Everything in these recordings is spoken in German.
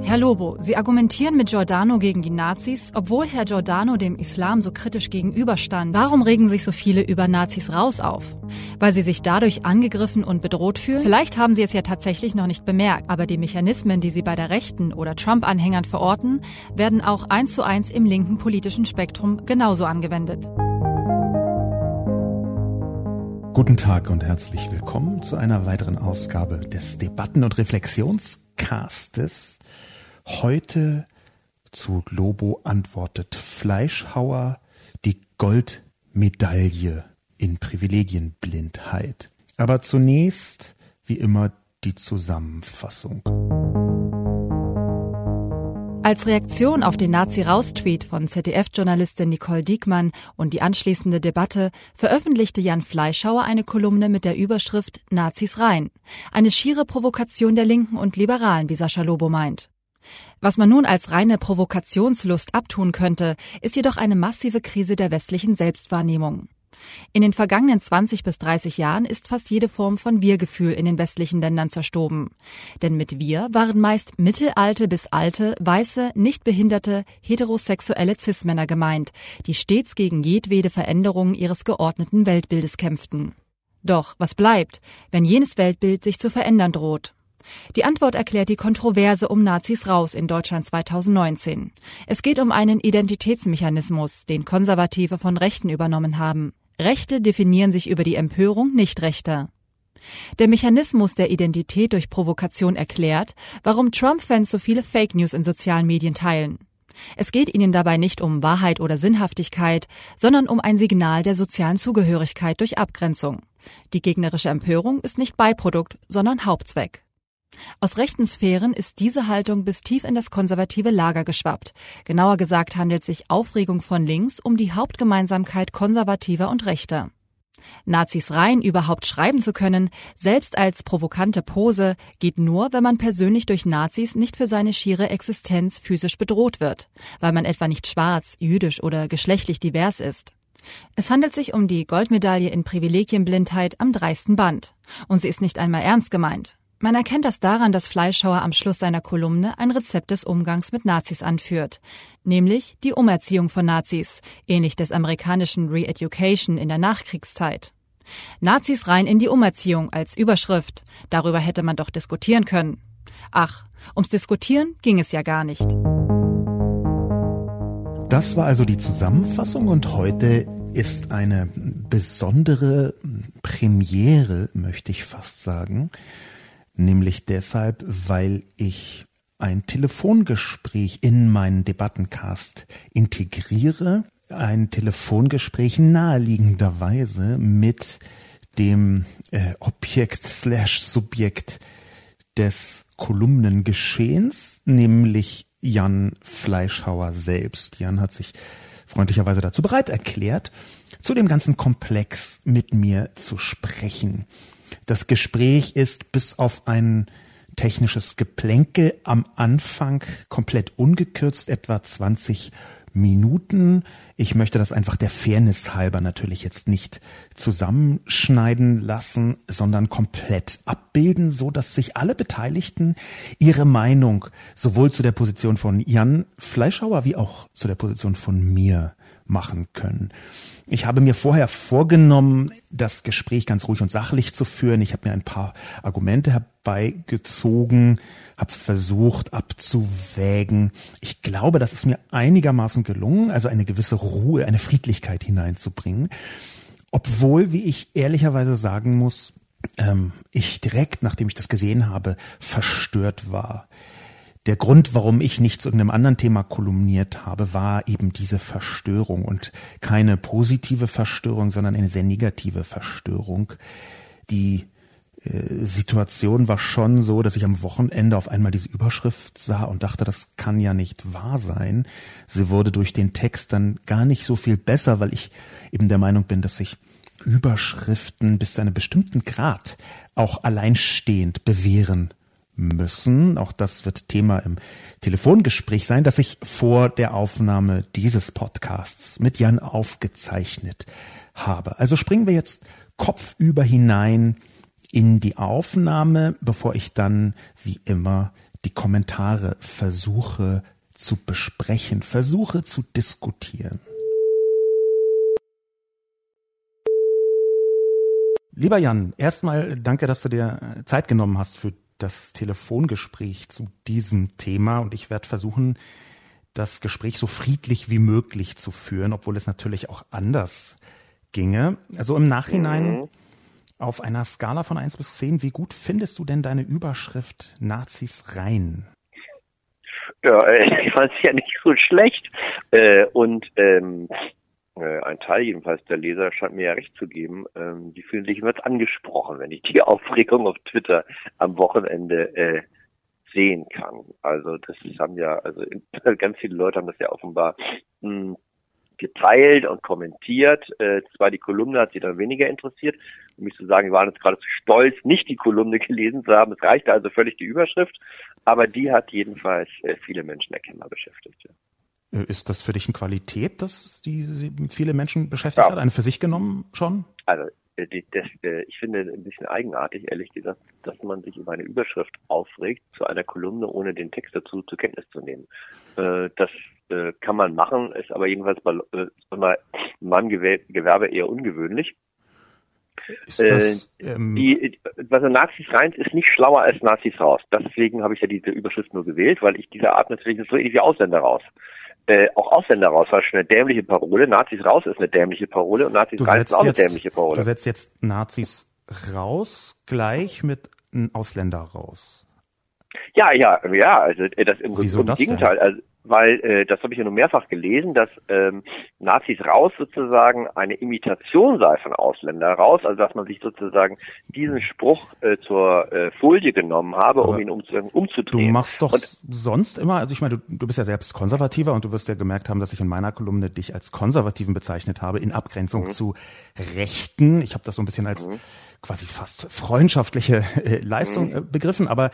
Herr Lobo, Sie argumentieren mit Giordano gegen die Nazis, obwohl Herr Giordano dem Islam so kritisch gegenüberstand. Warum regen sich so viele über Nazis raus auf? Weil sie sich dadurch angegriffen und bedroht fühlen? Vielleicht haben Sie es ja tatsächlich noch nicht bemerkt, aber die Mechanismen, die Sie bei der Rechten oder Trump-Anhängern verorten, werden auch eins zu eins im linken politischen Spektrum genauso angewendet. Guten Tag und herzlich willkommen zu einer weiteren Ausgabe des Debatten- und Reflexionscastes Heute zu Lobo antwortet Fleischhauer die Goldmedaille in Privilegienblindheit. Aber zunächst, wie immer, die Zusammenfassung. Als Reaktion auf den Nazi-Raus-Tweet von ZDF-Journalistin Nicole Diekmann und die anschließende Debatte veröffentlichte Jan Fleischhauer eine Kolumne mit der Überschrift Nazis rein. Eine schiere Provokation der Linken und Liberalen, wie Sascha Lobo meint. Was man nun als reine Provokationslust abtun könnte, ist jedoch eine massive Krise der westlichen Selbstwahrnehmung. In den vergangenen 20 bis 30 Jahren ist fast jede Form von Wir-Gefühl in den westlichen Ländern zerstoben. Denn mit Wir waren meist mittelalte bis alte, weiße, nicht behinderte, heterosexuelle Cis-Männer gemeint, die stets gegen jedwede Veränderung ihres geordneten Weltbildes kämpften. Doch was bleibt, wenn jenes Weltbild sich zu verändern droht? Die Antwort erklärt die Kontroverse um Nazis raus in Deutschland 2019. Es geht um einen Identitätsmechanismus, den Konservative von Rechten übernommen haben. Rechte definieren sich über die Empörung Nicht-Rechter. Der Mechanismus der Identität durch Provokation erklärt, warum Trump-Fans so viele Fake News in sozialen Medien teilen. Es geht ihnen dabei nicht um Wahrheit oder Sinnhaftigkeit, sondern um ein Signal der sozialen Zugehörigkeit durch Abgrenzung. Die gegnerische Empörung ist nicht Beiprodukt, sondern Hauptzweck. Aus rechten Sphären ist diese Haltung bis tief in das konservative Lager geschwappt. Genauer gesagt handelt sich Aufregung von links um die Hauptgemeinsamkeit konservativer und Rechter. Nazis rein überhaupt schreiben zu können, selbst als provokante Pose, geht nur, wenn man persönlich durch Nazis nicht für seine schiere Existenz physisch bedroht wird, weil man etwa nicht schwarz, jüdisch oder geschlechtlich divers ist. Es handelt sich um die Goldmedaille in Privilegienblindheit am dreisten Band. Und sie ist nicht einmal ernst gemeint. Man erkennt das daran, dass Fleischhauer am Schluss seiner Kolumne ein Rezept des Umgangs mit Nazis anführt, nämlich die Umerziehung von Nazis, ähnlich des amerikanischen Re-Education in der Nachkriegszeit. Nazis rein in die Umerziehung als Überschrift. Darüber hätte man doch diskutieren können. Ach, ums Diskutieren ging es ja gar nicht. Das war also die Zusammenfassung und heute ist eine besondere Premiere, möchte ich fast sagen. Nämlich deshalb, weil ich ein Telefongespräch in meinen Debattencast integriere. Ein Telefongespräch naheliegenderweise mit dem äh, Objekt slash Subjekt des Kolumnengeschehens, nämlich Jan Fleischhauer selbst. Jan hat sich freundlicherweise dazu bereit erklärt, zu dem ganzen Komplex mit mir zu sprechen. Das Gespräch ist bis auf ein technisches Geplänkel am Anfang komplett ungekürzt, etwa 20 Minuten. Ich möchte das einfach der Fairness halber natürlich jetzt nicht zusammenschneiden lassen, sondern komplett abbilden, so dass sich alle Beteiligten ihre Meinung sowohl zu der Position von Jan Fleischhauer wie auch zu der Position von mir machen können. Ich habe mir vorher vorgenommen, das Gespräch ganz ruhig und sachlich zu führen. Ich habe mir ein paar Argumente herbeigezogen, habe versucht abzuwägen. Ich glaube, das ist mir einigermaßen gelungen, also eine gewisse Ruhe, eine Friedlichkeit hineinzubringen. Obwohl, wie ich ehrlicherweise sagen muss, ähm, ich direkt, nachdem ich das gesehen habe, verstört war. Der Grund, warum ich nicht zu irgendeinem anderen Thema kolumniert habe, war eben diese Verstörung und keine positive Verstörung, sondern eine sehr negative Verstörung. Die äh, Situation war schon so, dass ich am Wochenende auf einmal diese Überschrift sah und dachte, das kann ja nicht wahr sein. Sie wurde durch den Text dann gar nicht so viel besser, weil ich eben der Meinung bin, dass sich Überschriften bis zu einem bestimmten Grad auch alleinstehend bewähren müssen. Auch das wird Thema im Telefongespräch sein, das ich vor der Aufnahme dieses Podcasts mit Jan aufgezeichnet habe. Also springen wir jetzt kopfüber hinein in die Aufnahme, bevor ich dann wie immer die Kommentare versuche zu besprechen, versuche zu diskutieren. Lieber Jan, erstmal danke, dass du dir Zeit genommen hast für das Telefongespräch zu diesem Thema und ich werde versuchen, das Gespräch so friedlich wie möglich zu führen, obwohl es natürlich auch anders ginge. Also im Nachhinein mhm. auf einer Skala von eins bis zehn, wie gut findest du denn deine Überschrift Nazis rein? Ja, äh, ich fand es ja nicht so schlecht. Äh, und ähm, äh, ein Teil jedenfalls der Leser scheint mir ja recht zu geben, ähm, die fühlen sich immer angesprochen, wenn ich die Aufregung auf Twitter am Wochenende äh, sehen kann. Also das haben ja, also ganz viele Leute haben das ja offenbar mh, hm, geteilt und kommentiert. Äh, zwar die Kolumne hat sie dann weniger interessiert, um mich zu sagen, wir waren jetzt gerade zu stolz, nicht die Kolumne gelesen zu haben. Es reichte also völlig die Überschrift, aber die hat jedenfalls äh, viele Menschen erkennbar beschäftigt. Ja. Äh, ist das für dich eine Qualität, dass die viele Menschen beschäftigt ja. hat? Eine für sich genommen schon? Also äh, das, äh, ich finde ein bisschen eigenartig, ehrlich gesagt, dass man sich über eine Überschrift aufregt zu einer Kolumne, ohne den Text dazu zur Kenntnis zu nehmen. Das kann man machen, ist aber jedenfalls bei meinem Gewerbe eher ungewöhnlich. Das, ähm die, was in Nazis rein ist nicht schlauer als Nazis raus. Deswegen habe ich ja diese Überschrift nur gewählt, weil ich diese Art natürlich so ähnlich wie Ausländer raus äh, auch Ausländer raus war schon eine dämliche Parole. Nazis raus ist eine dämliche Parole und Nazis rein ist auch jetzt, eine dämliche Parole. Du setzt jetzt Nazis raus gleich mit Ausländer raus. Ja, ja, ja, also äh, das im, Wieso im das Gegenteil. Denn? Also weil äh, das habe ich ja nur mehrfach gelesen, dass ähm, Nazis raus sozusagen eine Imitation sei von Ausländer raus, also dass man sich sozusagen diesen Spruch äh, zur äh, Folie genommen habe, Aber um ihn um, umzudrehen. Du machst doch und, sonst immer, also ich meine, du, du bist ja selbst konservativer und du wirst ja gemerkt haben, dass ich in meiner Kolumne dich als Konservativen bezeichnet habe, in Abgrenzung mhm. zu Rechten. Ich habe das so ein bisschen als mhm. Quasi fast freundschaftliche äh, Leistung mhm. äh, begriffen, aber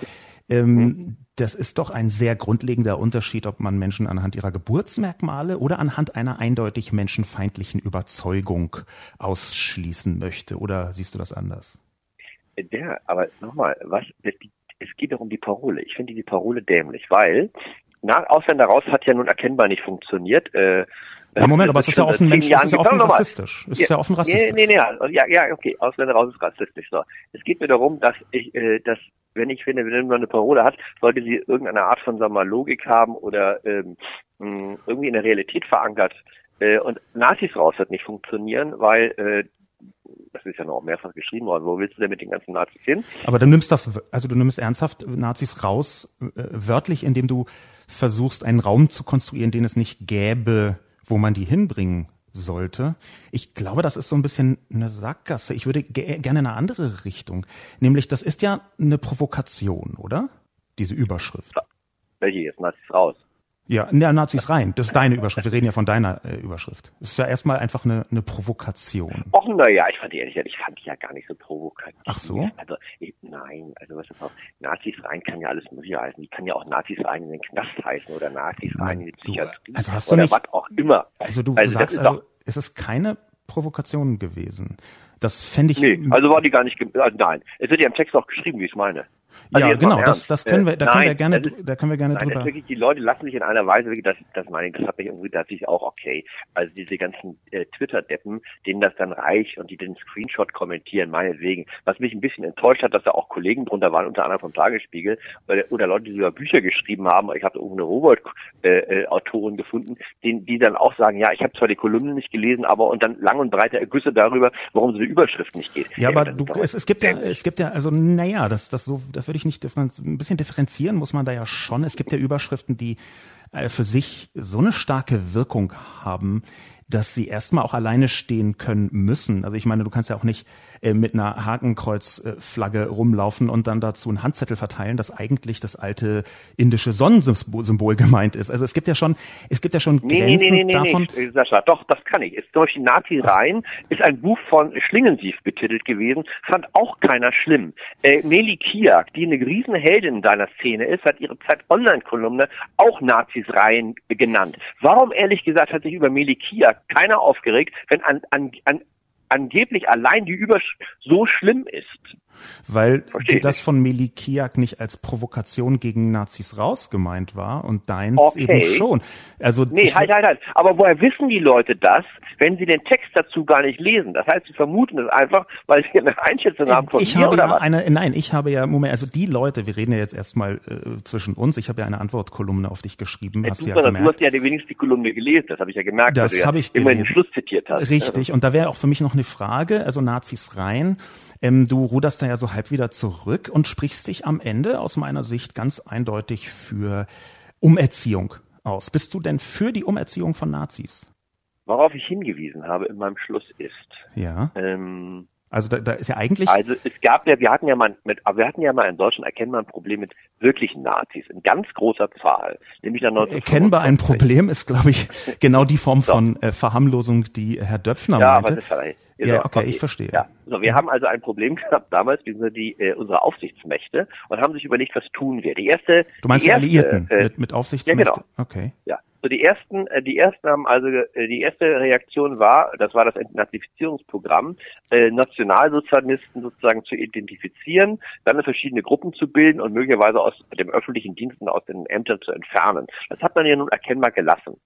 ähm, mhm. Das ist doch ein sehr grundlegender Unterschied, ob man Menschen anhand ihrer Geburtsmerkmale oder anhand einer eindeutig menschenfeindlichen Überzeugung ausschließen möchte. Oder siehst du das anders? Ja, aber nochmal, was, es geht doch um die Parole. Ich finde die Parole dämlich, weil nach Ausländer raus hat ja nun erkennbar nicht funktioniert. Äh, ja, Moment, aber es ist ja offen, Mensch, ist ja offen rassistisch. Es ist ja offen rassistisch. Nee, nee, nee, ja, ja, okay, Ausländer raus ist rassistisch. So. Es geht mir darum, dass ich, äh, dass, wenn ich finde, wenn man eine Parole hat, sollte sie irgendeine Art von, sagen wir mal, Logik haben oder ähm, irgendwie in der Realität verankert. Äh, und Nazis raus wird nicht funktionieren, weil äh, das ist ja noch mehrfach geschrieben worden. Wo willst du denn mit den ganzen Nazis hin? Aber du nimmst das, also du nimmst ernsthaft Nazis raus, äh, wörtlich, indem du versuchst, einen Raum zu konstruieren, den es nicht gäbe, wo man die hinbringen sollte. Ich glaube, das ist so ein bisschen eine Sackgasse. Ich würde ge gerne in eine andere Richtung. Nämlich, das ist ja eine Provokation, oder? Diese Überschrift. Welche jetzt? Nazis raus. Ja, ja, Nazis rein. Das ist deine Überschrift. Wir reden ja von deiner äh, Überschrift. Das ist ja erstmal einfach eine, eine Provokation. Och, na ja, ich fand die ehrlich, ich fand die ja gar nicht so provokativ. Ach so? Also, ich, nein, also was ist auch, Nazis rein kann ja alles mögliche heißen. Die kann ja auch Nazis rein in den Knast heißen oder Nazis rein in die Psychiatrie. Du, also hast du nicht, was auch immer. Also du, also sagst, also, es ist keine Provokation gewesen. Das fände ich. Nee, also war die gar nicht, also nein. Es wird ja im Text auch geschrieben, wie ich es meine. Also ja, genau, das, das können wir, da können wir gerne, da können wir gerne nein, drüber. Wirklich, die Leute lassen sich in einer Weise, das, das meine ich, das hat mich irgendwie, ist auch okay. Also diese ganzen äh, Twitter-Deppen, denen das dann reicht und die den Screenshot kommentieren, meinetwegen. Was mich ein bisschen enttäuscht hat, dass da auch Kollegen drunter waren, unter anderem vom Tagesspiegel, oder, oder Leute, die sogar Bücher geschrieben haben. Ich habe irgendeine Robert-Autorin äh, äh, gefunden, die, die dann auch sagen, ja, ich habe zwar die Kolumne nicht gelesen, aber und dann lang und breite Ergüsse darüber, warum so eine Überschrift nicht geht. Ja, aber du, es, es gibt ja, es gibt ja, also naja, das, das so, das würde ich nicht ein bisschen differenzieren muss man da ja schon. Es gibt ja Überschriften, die äh, für sich so eine starke Wirkung haben, dass sie erstmal auch alleine stehen können müssen. Also ich meine, du kannst ja auch nicht äh, mit einer Hakenkreuzflagge rumlaufen und dann dazu einen Handzettel verteilen, dass eigentlich das alte indische Sonnensymbol gemeint ist. Also es gibt ja schon, es gibt ja schon nee, Grenzen nee, nee, nee, davon. Nee, Sascha, doch, das kann ich. Ist zum Beispiel Nazi rein, ist ein Buch von Schlingensief betitelt gewesen, fand auch keiner schlimm. Äh, Meli Kiak, die eine Riesenheldin in deiner Szene ist, hat ihre Zeit Online-Kolumne auch Nazis rein genannt. Warum ehrlich gesagt hat sich über Meli Kiak keiner aufgeregt, wenn an, an, an angeblich allein die Überschrift so schlimm ist. Weil das von Melikiak nicht als Provokation gegen Nazis rausgemeint war und deins okay. eben schon. Also nee, halt, halt, halt. Aber woher wissen die Leute das, wenn sie den Text dazu gar nicht lesen? Das heißt, sie vermuten es einfach, weil sie eine Einschätzung haben von ich mir habe oder ja was? eine, nein, ich habe ja, Moment, also die Leute, wir reden ja jetzt erstmal äh, zwischen uns, ich habe ja eine Antwortkolumne auf dich geschrieben, Ja, hast du, du ja du gemerkt. hast ja wenigstens die Kolumne gelesen, das habe ich ja gemerkt, Das weil du habe ja ich immer den gelesen. Schluss zitiert hast. Richtig, und da wäre auch für mich noch eine Frage, also Nazis rein. Ähm, du ruderst da ja so halb wieder zurück und sprichst dich am Ende aus meiner Sicht ganz eindeutig für Umerziehung aus. Bist du denn für die Umerziehung von Nazis? Worauf ich hingewiesen habe in meinem Schluss ist, Ja. ähm, Also da, da ist ja eigentlich Also es gab ja, wir hatten ja mal mit, aber wir hatten ja mal in Deutschland erkennbar ein Problem mit wirklichen Nazis in ganz großer Zahl, nämlich dann erkennbar ein Problem ist, glaube ich, genau die Form von äh, Verharmlosung, die Herr Döpfner Ja, aber meinte. das ist. Ja, okay, ich verstehe. Ja, so, wir haben also ein Problem gehabt damals, die, äh, unsere Aufsichtsmächte und haben sich überlegt, was tun wir. Die erste, Du meinst die erste, Alliierten äh, mit, mit Aufsichtsmächte? ja, genau. Okay. Ja. So die ersten, äh, die ersten haben also äh, die erste Reaktion war, das war das Entnazifizierungsprogramm, äh, Nationalsozialisten sozusagen zu identifizieren, dann verschiedene Gruppen zu bilden und möglicherweise aus dem öffentlichen Diensten aus den Ämtern zu entfernen. Das hat man ja nun erkennbar gelassen.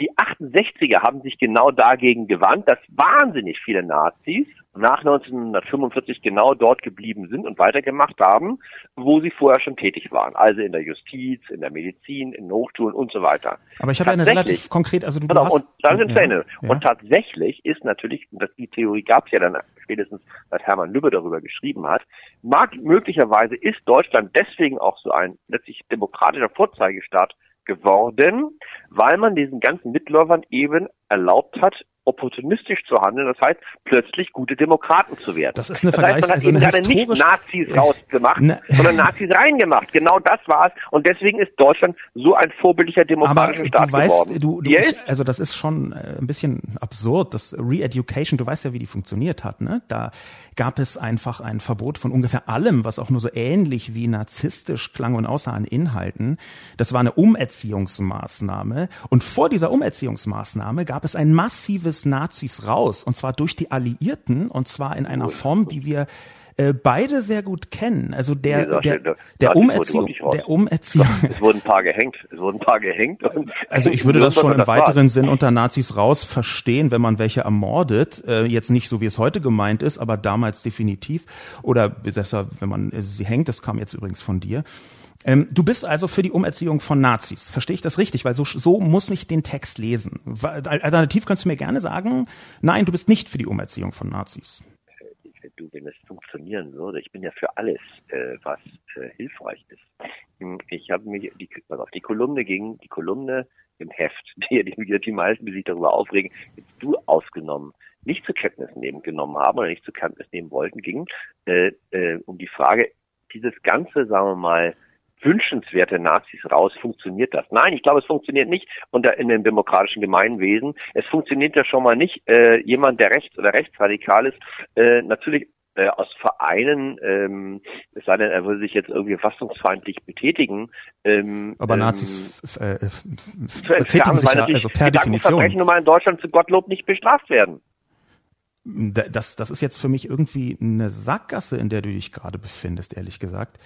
Die 68er haben sich genau dagegen gewandt, dass wahnsinnig viele Nazis nach 1945 genau dort geblieben sind und weitergemacht haben, wo sie vorher schon tätig waren. Also in der Justiz, in der Medizin, in Hochschulen und so weiter. Aber ich habe eine relativ konkret, also du, Genau, hast, und da sind ja, ja. Und tatsächlich ist natürlich, die Theorie gab es ja dann spätestens, als Hermann Lübbe darüber geschrieben hat, mag, möglicherweise ist Deutschland deswegen auch so ein letztlich demokratischer Vorzeigestaat geworden, weil man diesen ganzen Mitläufern eben erlaubt hat, opportunistisch zu handeln, das heißt, plötzlich gute Demokraten zu werden. Das ist eine das heißt, man hat Vergleich- also eben gerade nicht Nazis rausgemacht, Ne- sondern Nazis reingemacht. Genau das war es. Und deswegen ist Deutschland so ein vorbildlicher Aber demokratischer Staat du weißt, geworden. du, du er ich, also das ist schon äh, ein bisschen absurd, das Re-Education, du weißt ja, wie die funktioniert hat, ne? Da gab es einfach ein Verbot von ungefähr allem, was auch nur so ähnlich wie narzisstisch klang und aussah an Inhalten. Das war eine Umerziehungsmaßnahme. Und vor dieser Umerziehungsmaßnahme gab es ein massives Nazis raus, und zwar durch die Alliierten, und zwar in einer Form, die wir äh, beide sehr gut kennen. Also der, Nee, der, der Umerziehung, der Umerziehung. Es wurden ein paar gehängt. Es wurden ein paar gehängt. Also ich würde das schon im weiteren Sinn unter Nazis raus verstehen, wenn man welche ermordet. Äh, jetzt nicht so, wie es heute gemeint ist, aber damals definitiv. Oder besser, wenn man sie hängt, das kam jetzt übrigens von dir. Ähm, du bist also für die Umerziehung von Nazis. Verstehe ich das richtig? Weil so, so muss ich den Text lesen. Alternativ könntest du mir gerne sagen, nein, du bist nicht für die Umerziehung von Nazis. du, wenn es funktionieren würde, ich bin ja für alles, äh, was äh, hilfreich ist. Hm, Ich habe mich, die, pass auf, die Kolumne ging, die Kolumne im Heft, die, die, die meisten, die sich darüber aufregen, jetzt du ausgenommen, nicht zur Kenntnis nehmen genommen haben oder nicht zur Kenntnis nehmen wollten, ging äh, äh, um die Frage, dieses ganze, sagen wir mal, wünschenswerte Nazis raus, funktioniert das? Nein, ich glaube, es funktioniert nicht unter in dem demokratischen Gemeinwesen. Es funktioniert ja schon mal nicht, äh, jemand, der rechts oder rechtsradikal ist, äh, natürlich äh, aus Vereinen, ähm, es sei denn, er würde sich jetzt irgendwie fassungsfeindlich betätigen. Ähm, Aber ähm, Nazis f- äh, betätigen entfernen, sich weil ja natürlich also per Definition. nun mal in Deutschland zu Gottlob nicht bestraft werden. Da- Das, das ist jetzt für mich irgendwie eine Sackgasse, in der du dich gerade befindest, ehrlich gesagt.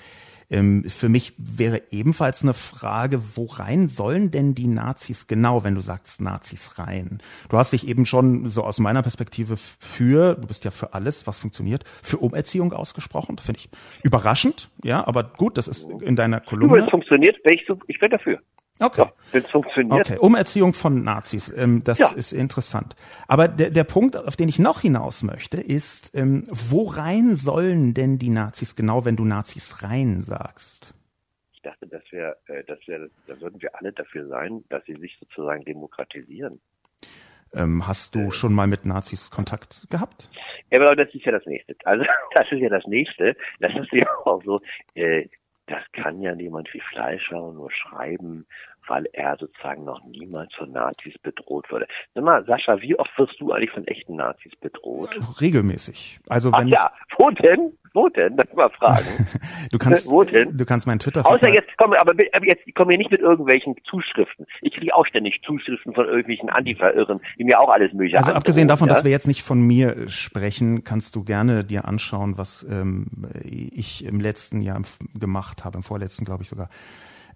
Ähm, für mich wäre ebenfalls eine Frage, wo rein sollen denn die Nazis genau, wenn du sagst Nazis rein? Du hast dich eben schon so aus meiner Perspektive für, du bist ja für alles, was funktioniert, für Umerziehung ausgesprochen. Das finde ich überraschend, ja, aber gut, das ist in deiner Du, wenn Kolumne. es funktioniert, wäre ich so, ich wäre dafür. Okay. Ja, wenn es funktioniert. Okay, Umerziehung von Nazis, ähm, das Ja. ist interessant. Aber der, der Punkt, auf den ich noch hinaus möchte, ist, ähm, wo rein sollen denn die Nazis genau, wenn du Nazis rein sagst? Ich dachte, dass wir, äh, dass wir, da sollten wir alle dafür sein, dass sie sich sozusagen demokratisieren. Ähm, hast du schon mal mit Nazis Kontakt gehabt? Ja, aber das ist ja das Nächste. Also das ist ja das Nächste. Das ist ja auch so, äh, das kann ja niemand wie Fleischhauer nur schreiben, weil er sozusagen noch niemals von Nazis bedroht wurde. Sag mal, Sascha, wie oft wirst du eigentlich von echten Nazis bedroht? Regelmäßig. Also Ach wenn ja, wo denn? Wo denn? Das mal fragen. du kannst, Wo denn? du kannst meinen Twitter. Außer jetzt komm, aber, aber jetzt komm mir nicht mit irgendwelchen Zuschriften. Ich kriege auch ständig Zuschriften von irgendwelchen Antifa-Irren, die mir auch alles mögliche Also abgesehen davon, ja? dass wir jetzt nicht von mir äh, sprechen, kannst du gerne dir anschauen, was ähm, ich im letzten Jahr gemacht habe, im vorletzten glaube ich sogar.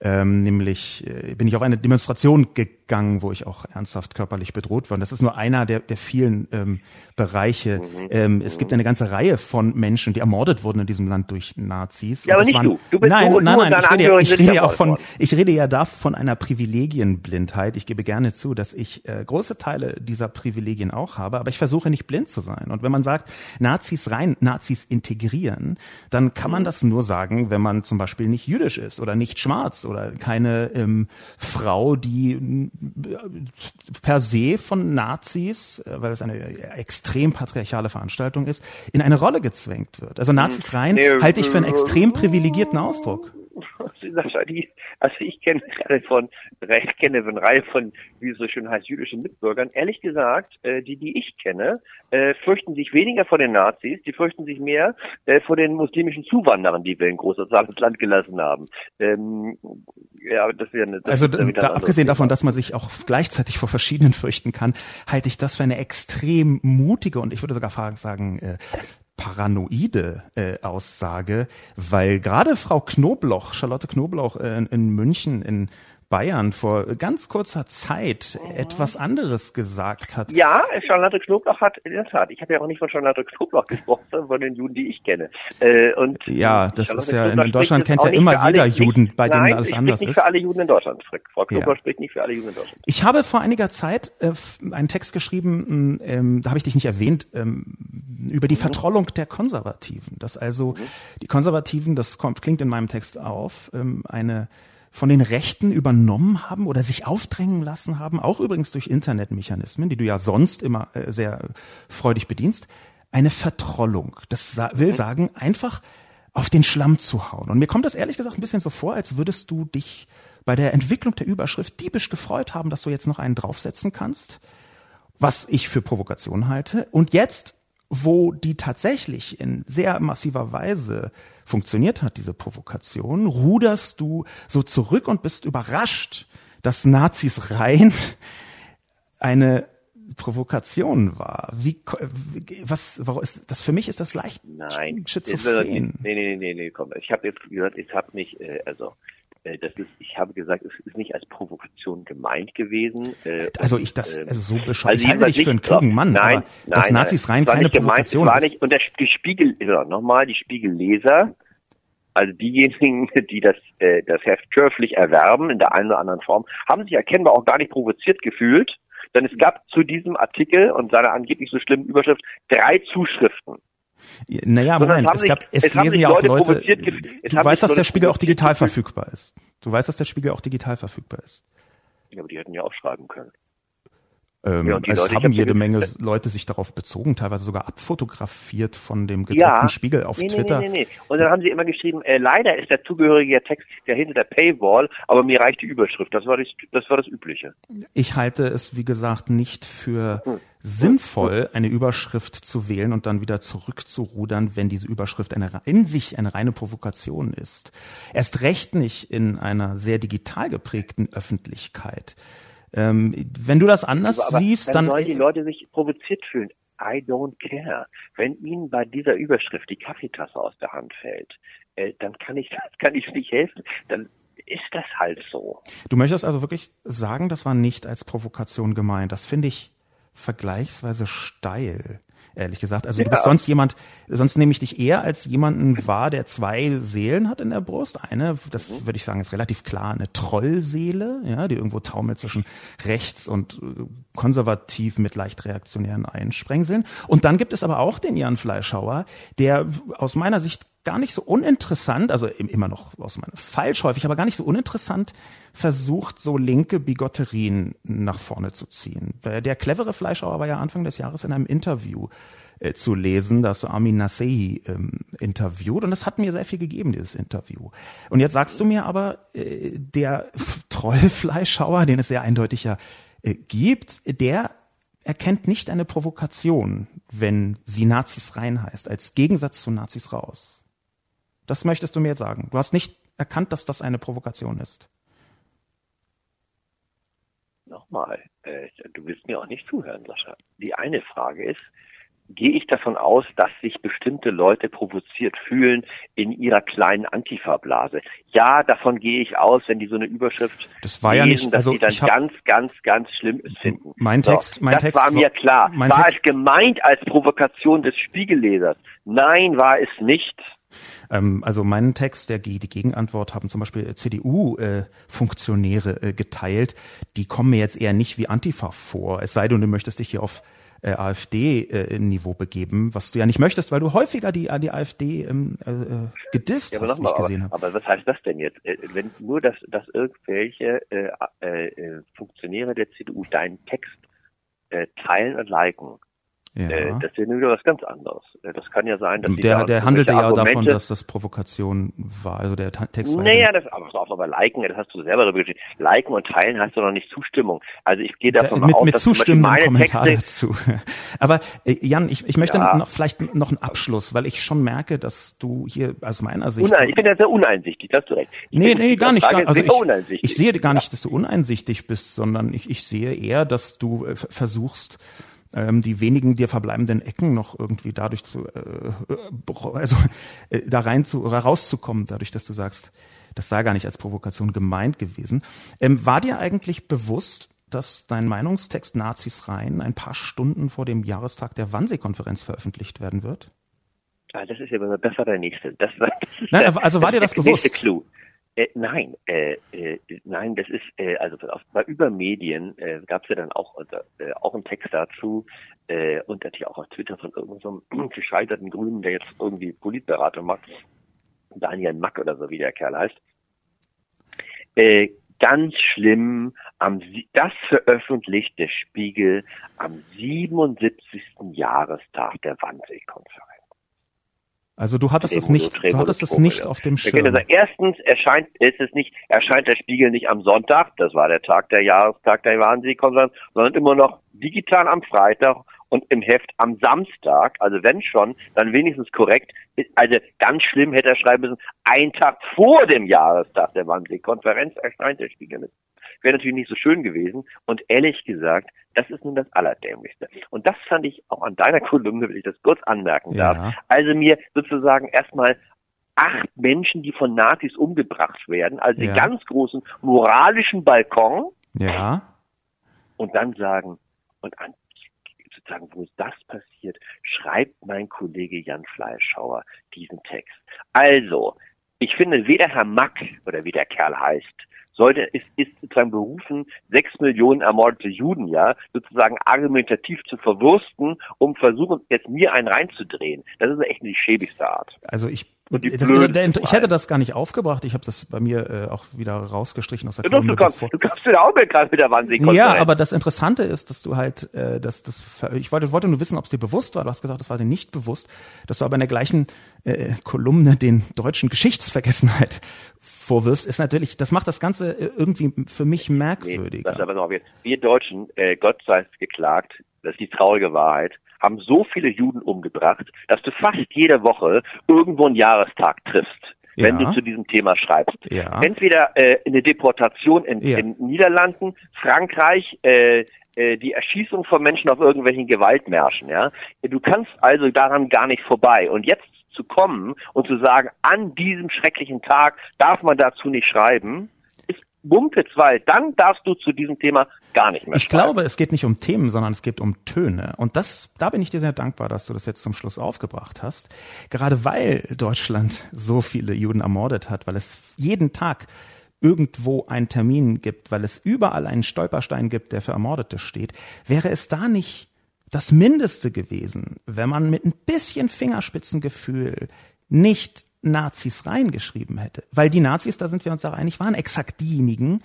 Ähm, nämlich äh, bin ich auf eine Demonstration gegangen, wo ich auch ernsthaft körperlich bedroht war. Und das ist nur einer der, der vielen ähm, Bereiche. Mhm. Ähm, es gibt eine ganze Reihe von Menschen, die ermordet wurden in diesem Land durch Nazis. Ja, aber nicht waren, du. Du bist nein, du nein, nein. deine Ich rede, ja, Angehörigen ich sind rede ja auch von, ich rede ja da von einer Privilegienblindheit. Ich gebe gerne zu, dass ich äh, große Teile dieser Privilegien auch habe, aber ich versuche nicht blind zu sein. Und wenn man sagt, Nazis rein, Nazis integrieren, dann kann Mhm. man das nur sagen, wenn man zum Beispiel nicht jüdisch ist oder nicht schwarz oder keine ähm, Frau, die per se von Nazis, äh, weil es eine extrem patriarchale Veranstaltung ist, in eine Rolle gezwängt wird. Also Nazis rein Nee, halte ich für einen äh, extrem privilegierten Ausdruck. Sascha, die, also ich kenne eine Reihe von, ich kenne eine Reihe von, wie es so schön heißt, jüdischen Mitbürgern. Ehrlich gesagt, äh, die, die ich kenne, äh, fürchten sich weniger vor den Nazis, die fürchten sich mehr äh, vor den muslimischen Zuwanderern, die wir in großes Land gelassen haben. Ähm, ja, das wäre eine, das Also da, anderes abgesehen davon, dass man sich auch gleichzeitig vor verschiedenen fürchten kann, halte ich das für eine extrem mutige und ich würde sogar sagen äh, paranoide äh, Aussage, weil gerade Frau Knobloch, Charlotte Knobloch äh, in, in München in Bayern vor ganz kurzer Zeit etwas anderes gesagt hat. Ja, Charlotte Knoblauch hat, in der Tat, ich habe ja auch nicht von Charlotte Knoblauch gesprochen, sondern von den Juden, die ich kenne. Äh, und Ja, das Charlotte ist ja- in Knoblauch Deutschland kennt ja immer jeder Juden, nicht, bei denen nein, alles ich anders spricht nicht ist. für alle Juden in Deutschland. Frau Knoblauch Ja. spricht nicht für alle Juden in Deutschland. Ich habe vor einiger Zeit äh, einen Text geschrieben, ähm, da habe ich dich nicht erwähnt, ähm, über die Vertrollung der Konservativen. Dass also die Konservativen, das kommt, klingt in meinem Text auf, ähm, eine von den Rechten übernommen haben oder sich aufdrängen lassen haben, auch übrigens durch Internetmechanismen, die du ja sonst immer äh, sehr freudig bedienst, eine Vertrollung. Das will sagen, einfach auf den Schlamm zu hauen. Und mir kommt das ehrlich gesagt ein bisschen so vor, als würdest du dich bei der Entwicklung der Überschrift diebisch gefreut haben, dass du jetzt noch einen draufsetzen kannst, was ich für Provokation halte. Und jetzt, wo die tatsächlich in sehr massiver Weise funktioniert hat, diese Provokation, ruderst du so zurück und bist überrascht, dass Nazis rein eine Provokation war. Wie, was, warum ist, das für mich ist das leicht Nein. schizophren. Nee, nee, nee, nee, komm. Ich habe jetzt gehört, ich habe nicht, äh, also das ist, ich habe gesagt, es ist nicht als Provokation gemeint gewesen. Äh, Also ich das, ähm, also so bescheuert. Also ich halte dich für einen nicht- klugen Mann, nein, aber dass nein, Nazis nein. rein keine nicht gemeint, Provokation war nicht, und der die Spiegel, ja, nochmal, die Spiegelleser, also diejenigen, die das, äh, das Heft schürflich erwerben, in der einen oder anderen Form, haben sich erkennbar auch gar nicht provoziert gefühlt, denn es gab zu diesem Artikel und seiner angeblich so schlimmen Überschrift drei Zuschriften. Naja, Sondern Moment, es gab, es, es lesen ja auch Leute Leute, du weißt, dass der Leute Spiegel auch digital verfügbar ist. Du weißt, dass der Spiegel auch digital verfügbar ist. Ja, aber die hätten ja auch schreiben können. Ähm, Ja, es Leute, ich haben hab jede Menge ge- Leute sich darauf bezogen, teilweise sogar abfotografiert von dem gedruckten Ja. Spiegel auf nee, Twitter. Nee, nee, nee, nee. Und dann haben sie immer geschrieben, äh, leider ist der zugehörige Text ja hinter der Paywall, aber mir reicht die Überschrift. Das war das, das war das Übliche. Ich halte es, wie gesagt, nicht für sinnvoll, eine Überschrift zu wählen und dann wieder zurückzurudern, wenn diese Überschrift eine, in sich eine reine Provokation ist. Erst recht nicht in einer sehr digital geprägten Öffentlichkeit. Ähm, wenn du das anders aber siehst, dann dann sollen die Leute sich provoziert fühlen. I don't care. Wenn ihnen bei dieser Überschrift die Kaffeetasse aus der Hand fällt, äh, dann kann ich, kann ich nicht helfen. Dann ist das halt so. Du möchtest also wirklich sagen, das war nicht als Provokation gemeint. Das finde ich vergleichsweise steil, ehrlich gesagt. Also du bist sonst jemand, sonst nehme ich dich eher als jemanden wahr, der zwei Seelen hat in der Brust. Eine, das Mhm. würde ich sagen, ist relativ klar eine Trollseele, ja, die irgendwo taumelt zwischen rechts und äh, konservativ mit leicht reaktionären Einsprengseln. Und dann gibt es aber auch den Jan Fleischhauer, der aus meiner Sicht gar nicht so uninteressant, also immer noch aus meiner falsch häufig, aber gar nicht so uninteressant versucht, so linke Bigotterien nach vorne zu ziehen. Der clevere Fleischhauer war ja Anfang des Jahres in einem Interview äh, zu lesen, das so Armin Nasehi ähm, interviewt und das hat mir sehr viel gegeben, dieses Interview. Und jetzt sagst du mir aber, äh, der Trollfleischhauer, den es sehr eindeutig ja äh, gibt, der erkennt nicht eine Provokation, wenn sie Nazis rein heißt, als Gegensatz zu Nazis raus. Das möchtest du mir jetzt sagen. Du hast nicht erkannt, dass das eine Provokation ist. Nochmal, äh, du willst mir auch nicht zuhören, Sascha. Die eine Frage ist, gehe ich davon aus, dass sich bestimmte Leute provoziert fühlen in ihrer kleinen Antifa-Blase. Ja, davon gehe ich aus, wenn die so eine Überschrift das war lesen, ja nicht, also dass die dann ganz, ganz, ganz schlimm finden. Mein Text, so, mein das Text war mir klar. War Text, es gemeint als Provokation des Spiegellesers? Nein, war es nicht. Ähm, also meinen Text, der die Gegenantwort haben zum Beispiel CDU-Funktionäre äh, äh, geteilt. Die kommen mir jetzt eher nicht wie Antifa vor. Es sei denn, du möchtest dich hier auf äh, AfD-Niveau äh, begeben, was du ja nicht möchtest, weil du häufiger die, die AfD ähm, äh, äh, gedisst ja, hast, wie ich gesehen habe. Aber was heißt das denn jetzt? Äh, wenn nur, dass, dass irgendwelche äh, äh, Funktionäre der CDU deinen Text äh, teilen und liken, ja. Äh, das ist ja wieder was ganz anderes. Äh, das kann ja sein, dass der, der handelte ja davon, dass das Provokation war. Also der Text war. Naja, das, aber, aber liken, das hast du selber darüber geschrieben. Liken und teilen heißt doch noch nicht Zustimmung. Also ich gehe davon mit, aus, mit dass zustimmenden Kommentar dazu. Aber äh, Jan, ich, ich möchte ja. noch vielleicht noch einen Abschluss, weil ich schon merke, dass du hier aus meiner Sicht. Unein, ich bin ja sehr uneinsichtig, hast du recht. Ich nee, nee, gar nicht. Gar, also ich, ich sehe gar nicht, dass du uneinsichtig bist, sondern ich, ich sehe eher, dass du äh, versuchst ähm, die wenigen dir verbleibenden Ecken noch irgendwie dadurch zu, äh, also äh, da rein zu oder rauszukommen, dadurch, dass du sagst, das sei gar nicht als Provokation gemeint gewesen. Ähm, war dir eigentlich bewusst, dass dein Meinungstext Nazis rein ein paar Stunden vor dem Jahrestag der Wannsee-Konferenz veröffentlicht werden wird? Ah, das ist ja besser der nächste. Das war, das Nein, also war dir das bewusst? Clou. Äh, nein, äh, äh, nein, das ist äh, also auf, bei Übermedien äh, gab es ja dann auch äh, auch einen Text dazu äh, und natürlich auch auf Twitter von irgendeinem so gescheiterten Grünen, der jetzt irgendwie Politberatung macht, Daniel Mack oder so wie der Kerl heißt. Äh, ganz schlimm, am das veröffentlicht der Spiegel am 77. Jahrestag der Wannsee-Konferenz. Also du hattest es nicht, du hattest es nicht auf dem Schirm. Sagen, erstens erscheint, ist es nicht, erscheint der Spiegel nicht am Sonntag, das war der Tag der Jahrestag der Warnsee-Konferenz, sondern immer noch digital am Freitag und im Heft am Samstag, also wenn schon, dann wenigstens korrekt. Also ganz schlimm hätte er schreiben müssen, ein Tag vor dem Jahrestag der Wannsee-Konferenz erscheint der Spiegel mit. Wäre natürlich nicht so schön gewesen. Und ehrlich gesagt, das ist nun das Allerdämlichste. Und das fand ich auch an deiner Kolumne, wenn ich das kurz anmerken darf. Ja. Also mir sozusagen erstmal acht Menschen, die von Nazis umgebracht werden, also ja. den ganz großen moralischen Balkon. Ja. Und dann sagen, und an sozusagen, wo das passiert, schreibt mein Kollege Jan Fleischhauer diesen Text. Also, ich finde, weder Herr Mack oder wie der Kerl heißt, sollte, ist, ist sozusagen berufen, sechs Millionen ermordete Juden, ja, sozusagen argumentativ zu verwursten, um versuchen, jetzt mir einen reinzudrehen. Das ist echt die schäbigste Art. Also ich und das, der, ich hätte das gar nicht aufgebracht. Ich habe das bei mir äh, auch wieder rausgestrichen aus der Kolumne. Du, kommst, du kommst wieder auch gerade mit der Wahnsinn. Ja, aber das Interessante ist, dass du halt, äh, dass das, ich wollte, wollte nur wissen, ob es dir bewusst war. Du hast gesagt, das war dir nicht bewusst, dass du aber in der gleichen äh, Kolumne den deutschen Geschichtsvergessenheit vorwirfst, ist natürlich, das macht das Ganze äh, irgendwie für mich merkwürdiger. Nee, wir Deutschen, äh, Gott sei es geklagt, das ist die traurige Wahrheit, haben so viele Juden umgebracht, dass du fast jede Woche irgendwo einen Jahrestag triffst wenn ja. du zu diesem Thema schreibst. Ja. Entweder äh, eine Deportation in, ja. in Niederlanden, Frankreich, äh, äh, die Erschießung von Menschen auf irgendwelchen Gewaltmärschen. Ja, du kannst also daran gar nicht vorbei. Und jetzt zu kommen und zu sagen, an diesem schrecklichen Tag darf man dazu nicht schreiben, Mumpitz, weil dann darfst du zu diesem Thema gar nicht mehr Ich schreiben. glaube, es geht nicht um Themen, sondern es geht um Töne. Und das, da bin ich dir sehr dankbar, dass du das jetzt zum Schluss aufgebracht hast. Gerade weil Deutschland so viele Juden ermordet hat, weil es jeden Tag irgendwo einen Termin gibt, weil es überall einen Stolperstein gibt, der für Ermordete steht, wäre es da nicht das Mindeste gewesen, wenn man mit ein bisschen Fingerspitzengefühl nicht Nazis reingeschrieben hätte. Weil die Nazis, da sind wir uns auch einig, waren exakt diejenigen,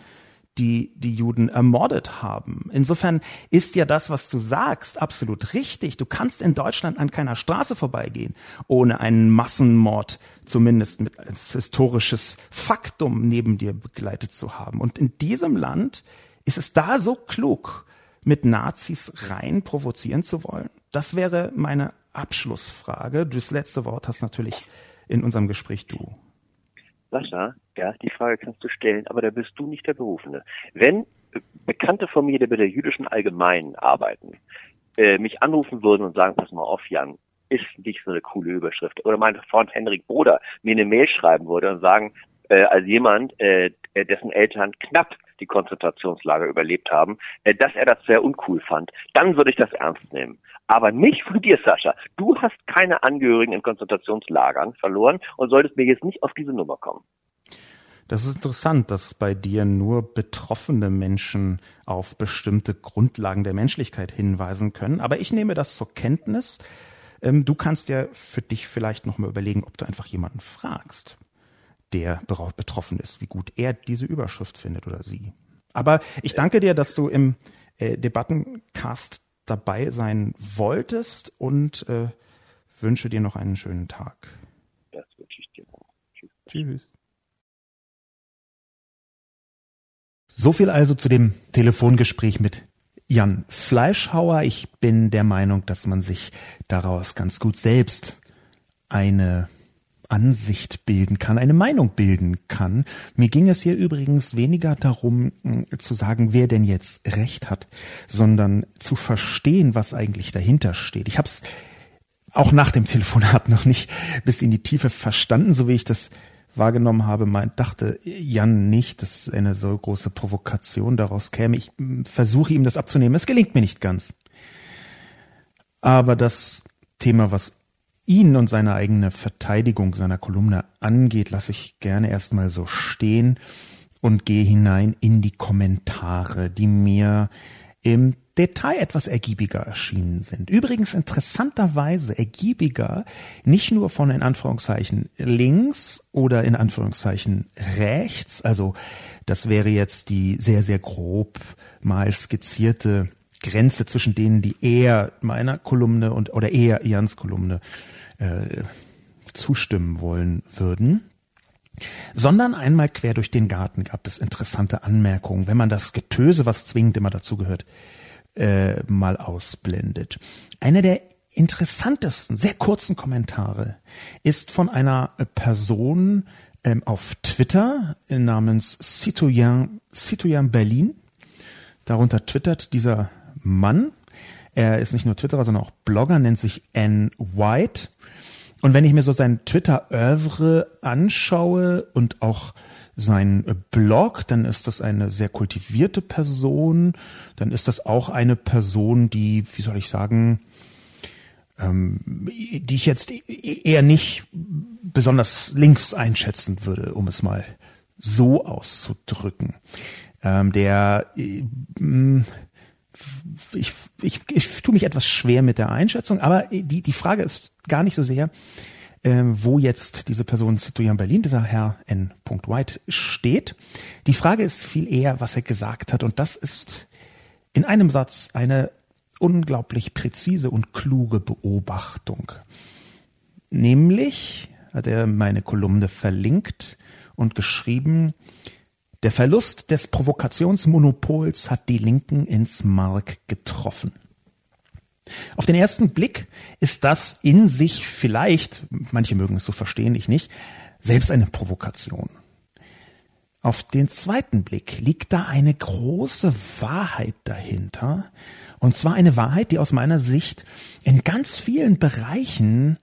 die die Juden ermordet haben. Insofern ist ja das, was du sagst, absolut richtig. Du kannst in Deutschland an keiner Straße vorbeigehen, ohne einen Massenmord zumindest mit als historisches Faktum neben dir begleitet zu haben. Und in diesem Land ist es da so klug, mit Nazis rein provozieren zu wollen? Das wäre meine Abschlussfrage. Das letzte Wort hast natürlich in unserem Gespräch du. Sascha, ja, die Frage kannst du stellen, aber da bist du nicht der Berufene. Wenn Bekannte von mir, die bei der jüdischen Allgemeinen arbeiten, äh, mich anrufen würden und sagen, pass mal auf, Jan, ist nicht so eine coole Überschrift. Oder mein Freund Henrik Bruder mir eine Mail schreiben würde und sagen, äh, als jemand, äh, dessen Eltern knapp die Konzentrationslager überlebt haben, äh, dass er das sehr uncool fand, dann würde ich das ernst nehmen. Aber nicht von dir, Sascha. Du hast keine Angehörigen in Konzentrationslagern verloren und solltest mir jetzt nicht auf diese Nummer kommen. Das ist interessant, dass bei dir nur betroffene Menschen auf bestimmte Grundlagen der Menschlichkeit hinweisen können. Aber ich nehme das zur Kenntnis. Ähm, du kannst ja für dich vielleicht nochmal überlegen, ob du einfach jemanden fragst der betroffen ist, wie gut er diese Überschrift findet oder sie. Aber ich danke dir, dass du im äh, Debattencast dabei sein wolltest und äh, wünsche dir noch einen schönen Tag. Das wünsche ich dir auch. Tschüss. Tschüss. So viel also zu dem Telefongespräch mit Jan Fleischhauer. Ich bin der Meinung, dass man sich daraus ganz gut selbst eine Ansicht bilden kann, eine Meinung bilden kann. Mir ging es hier übrigens weniger darum zu sagen, wer denn jetzt recht hat, sondern zu verstehen, was eigentlich dahinter steht. Ich habe es auch nach dem Telefonat noch nicht bis in die Tiefe verstanden, so wie ich das wahrgenommen habe, meint, dachte Jan nicht, dass eine so große Provokation daraus käme. Ich versuche ihm das abzunehmen. Es gelingt mir nicht ganz. Aber das Thema, was ihn und seine eigene Verteidigung seiner Kolumne angeht, lasse ich gerne erstmal so stehen und gehe hinein in die Kommentare, die mir im Detail etwas ergiebiger erschienen sind. Übrigens interessanterweise ergiebiger nicht nur von in Anführungszeichen links oder in Anführungszeichen rechts, also das wäre jetzt die sehr, sehr grob mal skizzierte Grenze zwischen denen, die eher meiner Kolumne und oder eher Jans Kolumne äh, zustimmen wollen würden. Sondern einmal quer durch den Garten gab es interessante Anmerkungen, wenn man das Getöse, was zwingend immer dazu gehört, äh, mal ausblendet. Einer der interessantesten, sehr kurzen Kommentare ist von einer Person ähm, auf Twitter namens Citoyen, Citoyen Berlin. Darunter twittert dieser Mann. Er ist nicht nur Twitterer, sondern auch Blogger, nennt sich N. White und wenn ich mir so sein Twitter-Oeuvre anschaue und auch sein Blog, dann ist das eine sehr kultivierte Person, dann ist das auch eine Person, die, wie soll ich sagen, ähm, die ich jetzt eher nicht besonders links einschätzen würde, um es mal so auszudrücken. Ähm, der äh, ich, ich, ich tue mich etwas schwer mit der Einschätzung, aber die, die Frage ist gar nicht so sehr, wo jetzt diese Person Citoyen Berlin, dieser Herr N. White, steht. Die Frage ist viel eher, was er gesagt hat. Und das ist in einem Satz eine unglaublich präzise und kluge Beobachtung. Nämlich hat er meine Kolumne verlinkt und geschrieben, der Verlust des Provokationsmonopols hat die Linken ins Mark getroffen. Auf den ersten Blick ist das in sich vielleicht, manche mögen es so verstehen, ich nicht, selbst eine Provokation. Auf den zweiten Blick liegt da eine große Wahrheit dahinter, und zwar eine Wahrheit, die aus meiner Sicht in ganz vielen Bereichen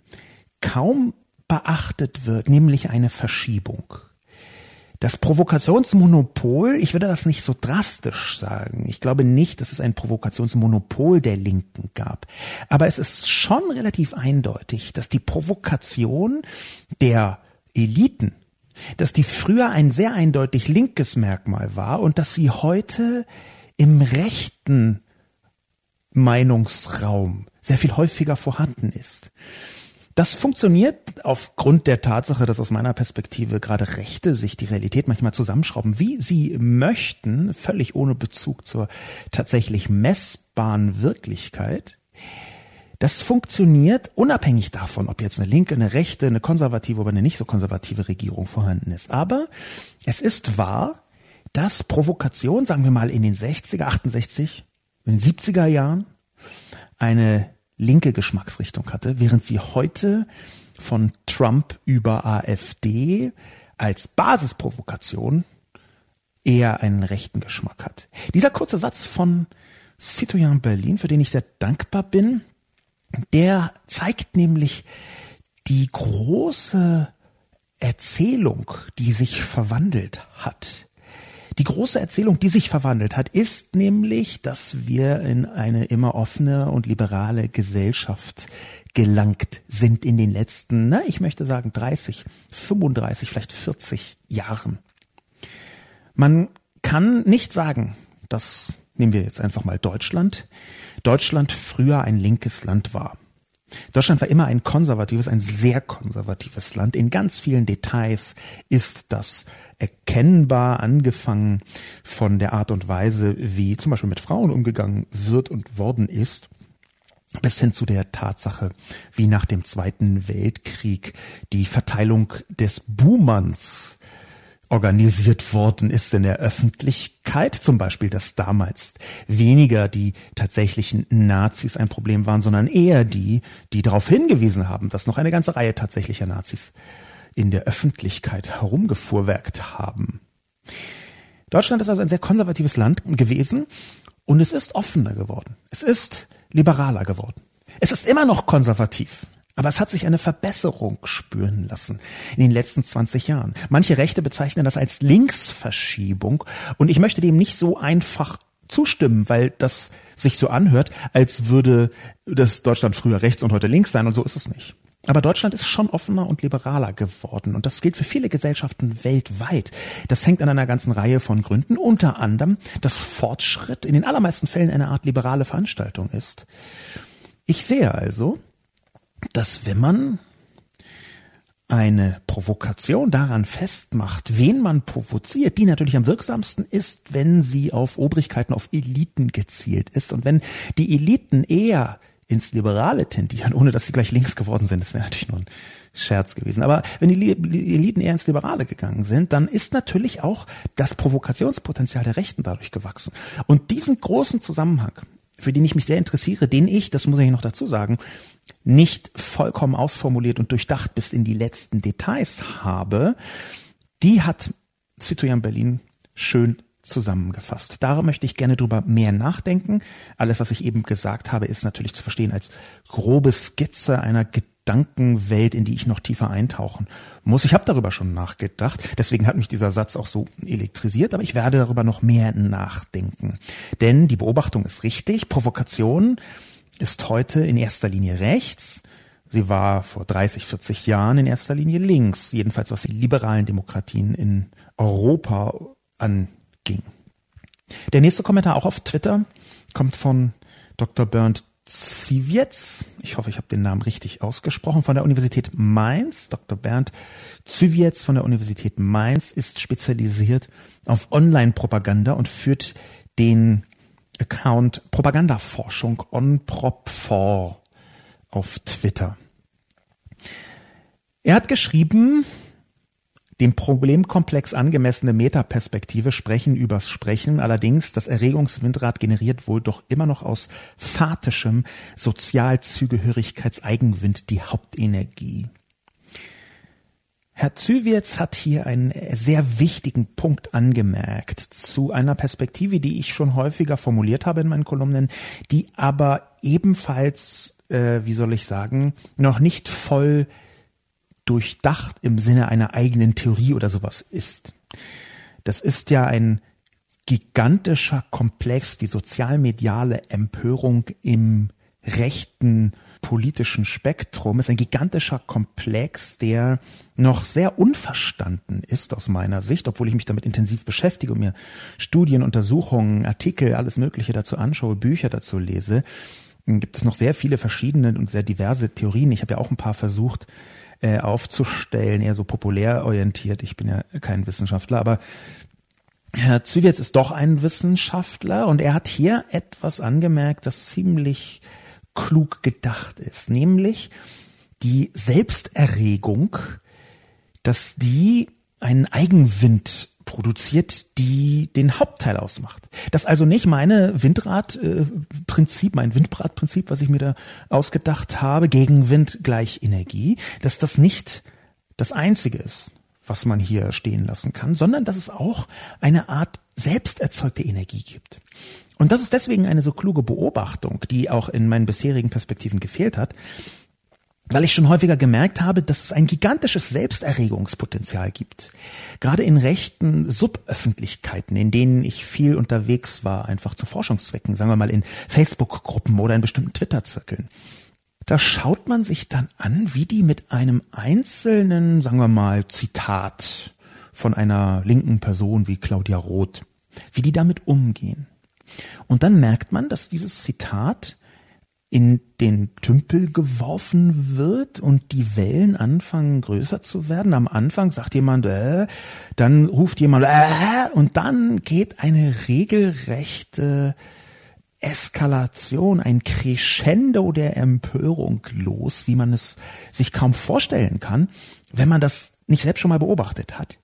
kaum beachtet wird, nämlich eine Verschiebung. Das Provokationsmonopol, ich würde das nicht so drastisch sagen. Ich glaube nicht, dass es ein Provokationsmonopol der Linken gab. Aber es ist schon relativ eindeutig, dass die Provokation der Eliten, dass die früher ein sehr eindeutig linkes Merkmal war und dass sie heute im rechten Meinungsraum sehr viel häufiger vorhanden ist. Das funktioniert aufgrund der Tatsache, dass aus meiner Perspektive gerade Rechte sich die Realität manchmal zusammenschrauben, wie sie möchten, völlig ohne Bezug zur tatsächlich messbaren Wirklichkeit. Das funktioniert unabhängig davon, ob jetzt eine linke, eine rechte, eine konservative oder eine nicht so konservative Regierung vorhanden ist. Aber es ist wahr, dass Provokation, sagen wir mal in den 60er, 68, in den 70er Jahren, eine linke Geschmacksrichtung hatte, während sie heute von Trump über AfD als Basisprovokation eher einen rechten Geschmack hat. Dieser kurze Satz von Citoyen Berlin, für den ich sehr dankbar bin, der zeigt nämlich die große Erzählung, die sich verwandelt hat. Die große Erzählung, die sich verwandelt hat, ist nämlich, dass wir in eine immer offene und liberale Gesellschaft gelangt sind in den letzten, na, ich möchte sagen 30, 35, vielleicht 40 Jahren. Man kann nicht sagen, dass, nehmen wir jetzt einfach mal Deutschland, Deutschland früher ein linkes Land war. Deutschland war immer ein konservatives, ein sehr konservatives Land. In ganz vielen Details ist das erkennbar, angefangen von der Art und Weise, wie zum Beispiel mit Frauen umgegangen wird und worden ist, bis hin zu der Tatsache, wie nach dem Zweiten Weltkrieg die Verteilung des Buhmanns organisiert worden ist in der Öffentlichkeit, zum Beispiel, dass damals weniger die tatsächlichen Nazis ein Problem waren, sondern eher die, die darauf hingewiesen haben, dass noch eine ganze Reihe tatsächlicher Nazis in der Öffentlichkeit herumgefuhrwerkt haben. Deutschland ist also ein sehr konservatives Land gewesen und es ist offener geworden. Es ist liberaler geworden. Es ist immer noch konservativ. Aber es hat sich eine Verbesserung spüren lassen in den letzten 20 Jahren. Manche Rechte bezeichnen das als Linksverschiebung und ich möchte dem nicht so einfach zustimmen, weil das sich so anhört, als würde das Deutschland früher rechts und heute links sein und so ist es nicht. Aber Deutschland ist schon offener und liberaler geworden und das gilt für viele Gesellschaften weltweit. Das hängt an einer ganzen Reihe von Gründen, unter anderem, dass Fortschritt in den allermeisten Fällen eine Art liberale Veranstaltung ist. Ich sehe also, dass wenn man eine Provokation daran festmacht, wen man provoziert, die natürlich am wirksamsten ist, wenn sie auf Obrigkeiten, auf Eliten gezielt ist. Und wenn die Eliten eher ins Liberale tendieren, ohne dass sie gleich links geworden sind. Das wäre natürlich nur ein Scherz gewesen. Aber wenn die Eliten eher ins Liberale gegangen sind, dann ist natürlich auch das Provokationspotenzial der Rechten dadurch gewachsen. Und diesen großen Zusammenhang, für den ich mich sehr interessiere, den ich, das muss ich noch dazu sagen, nicht vollkommen ausformuliert und durchdacht bis in die letzten Details habe, die hat Citoyen Berlin schön zusammengefasst. Da möchte ich gerne drüber mehr nachdenken. Alles, was ich eben gesagt habe, ist natürlich zu verstehen als grobe Skizze einer Gedankenwelt, in die ich noch tiefer eintauchen muss. Ich habe darüber schon nachgedacht, deswegen hat mich dieser Satz auch so elektrisiert, aber ich werde darüber noch mehr nachdenken. Denn die Beobachtung ist richtig, Provokation ist heute in erster Linie rechts, Sie war vor 30, 40 Jahren in erster Linie links, jedenfalls was die liberalen Demokratien in Europa an ging. Der nächste Kommentar auch auf Twitter kommt von Dr. Bernd Zivietz. Ich hoffe, ich habe den Namen richtig ausgesprochen. Von der Universität Mainz. Dr. Bernd Zivietz von der Universität Mainz ist spezialisiert auf Online-Propaganda und führt den Account Propagandaforschung onprop4 auf Twitter. Er hat geschrieben, dem Problemkomplex angemessene Metaperspektive sprechen übers Sprechen. Allerdings, das Erregungswindrad generiert wohl doch immer noch aus fatischem Sozialzugehörigkeitseigenwind die Hauptenergie. Herr Zywietz hat hier einen sehr wichtigen Punkt angemerkt zu einer Perspektive, die ich schon häufiger formuliert habe in meinen Kolumnen, die aber ebenfalls, äh, wie soll ich sagen, noch nicht voll durchdacht im Sinne einer eigenen Theorie oder sowas ist. Das ist ja ein gigantischer Komplex, die sozialmediale Empörung im rechten politischen Spektrum ist ein gigantischer Komplex, der noch sehr unverstanden ist aus meiner Sicht, obwohl ich mich damit intensiv beschäftige und mir Studien, Untersuchungen, Artikel, alles Mögliche dazu anschaue, Bücher dazu lese. gibt es noch sehr viele verschiedene und sehr diverse Theorien. Ich habe ja auch ein paar versucht äh, aufzustellen, eher so populär orientiert. Ich bin ja kein Wissenschaftler, aber Herr Zywitz ist doch ein Wissenschaftler und er hat hier etwas angemerkt, das ziemlich klug gedacht ist, nämlich die Selbsterregung, dass die einen Eigenwind produziert, die den Hauptteil ausmacht. Das also nicht meine Windradprinzip, mein Windbradprinzip, was ich mir da ausgedacht habe, Gegenwind gleich Energie, dass das nicht das einzige ist, was man hier stehen lassen kann, sondern dass es auch eine Art selbst erzeugte Energie gibt. Und das ist deswegen eine so kluge Beobachtung, die auch in meinen bisherigen Perspektiven gefehlt hat, weil ich schon häufiger gemerkt habe, dass es ein gigantisches Selbsterregungspotenzial gibt. Gerade in rechten Suböffentlichkeiten, in denen ich viel unterwegs war, einfach zu Forschungszwecken, sagen wir mal in Facebook-Gruppen oder in bestimmten Twitter-Zirkeln. Da schaut man sich dann an, wie die mit einem einzelnen, sagen wir mal, Zitat von einer linken Person wie Claudia Roth, wie die damit umgehen. Und dann merkt man, dass dieses Zitat in den Tümpel geworfen wird und die Wellen anfangen größer zu werden. Am Anfang sagt jemand, äh, dann ruft jemand, äh, und dann geht eine regelrechte Eskalation, ein Crescendo der Empörung los, wie man es sich kaum vorstellen kann, wenn man das nicht selbst schon mal beobachtet hat.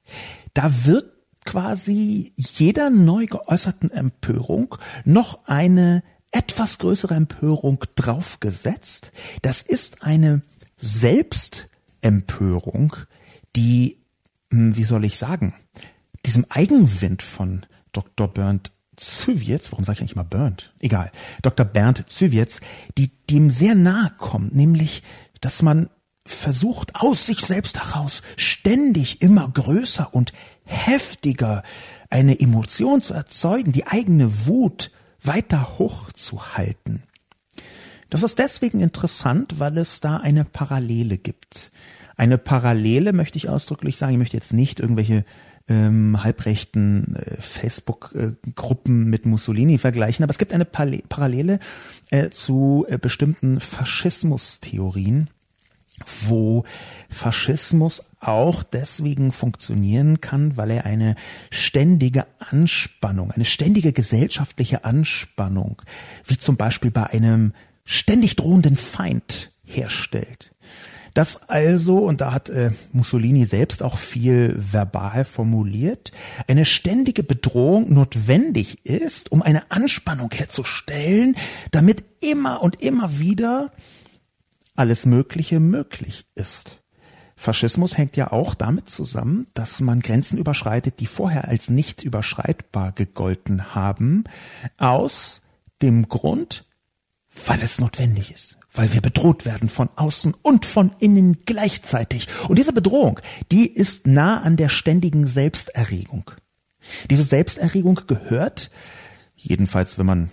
Da wird quasi jeder neu geäußerten Empörung noch eine etwas größere Empörung draufgesetzt. Das ist eine Selbstempörung, die, hm, wie soll ich sagen, diesem Eigenwind von Dr. Bernd Züwietz, warum sage ich eigentlich mal Bernd? Egal, Dr. Bernd Züwietz, die dem sehr nahe kommt, nämlich, dass man versucht, aus sich selbst heraus ständig immer größer und heftiger eine Emotion zu erzeugen, die eigene Wut weiter hochzuhalten. Das ist deswegen interessant, weil es da eine Parallele gibt. Eine Parallele möchte ich ausdrücklich sagen. Ich möchte jetzt nicht irgendwelche ähm, halbrechten äh, Facebook-Gruppen mit Mussolini vergleichen, aber es gibt eine Parallele äh, zu äh, bestimmten Faschismustheorien, wo Faschismus auch deswegen funktionieren kann, weil er eine ständige Anspannung, eine ständige gesellschaftliche Anspannung, wie zum Beispiel bei einem ständig drohenden Feind herstellt. Das also, und da hat äh, Mussolini selbst auch viel verbal formuliert, eine ständige Bedrohung notwendig ist, um eine Anspannung herzustellen, damit immer und immer wieder alles Mögliche möglich ist. Faschismus hängt ja auch damit zusammen, dass man Grenzen überschreitet, die vorher als nicht überschreitbar gegolten haben, aus dem Grund, weil es notwendig ist, weil wir bedroht werden von außen und von innen gleichzeitig. Und diese Bedrohung, die ist nah an der ständigen Selbsterregung. Diese Selbsterregung gehört, jedenfalls wenn man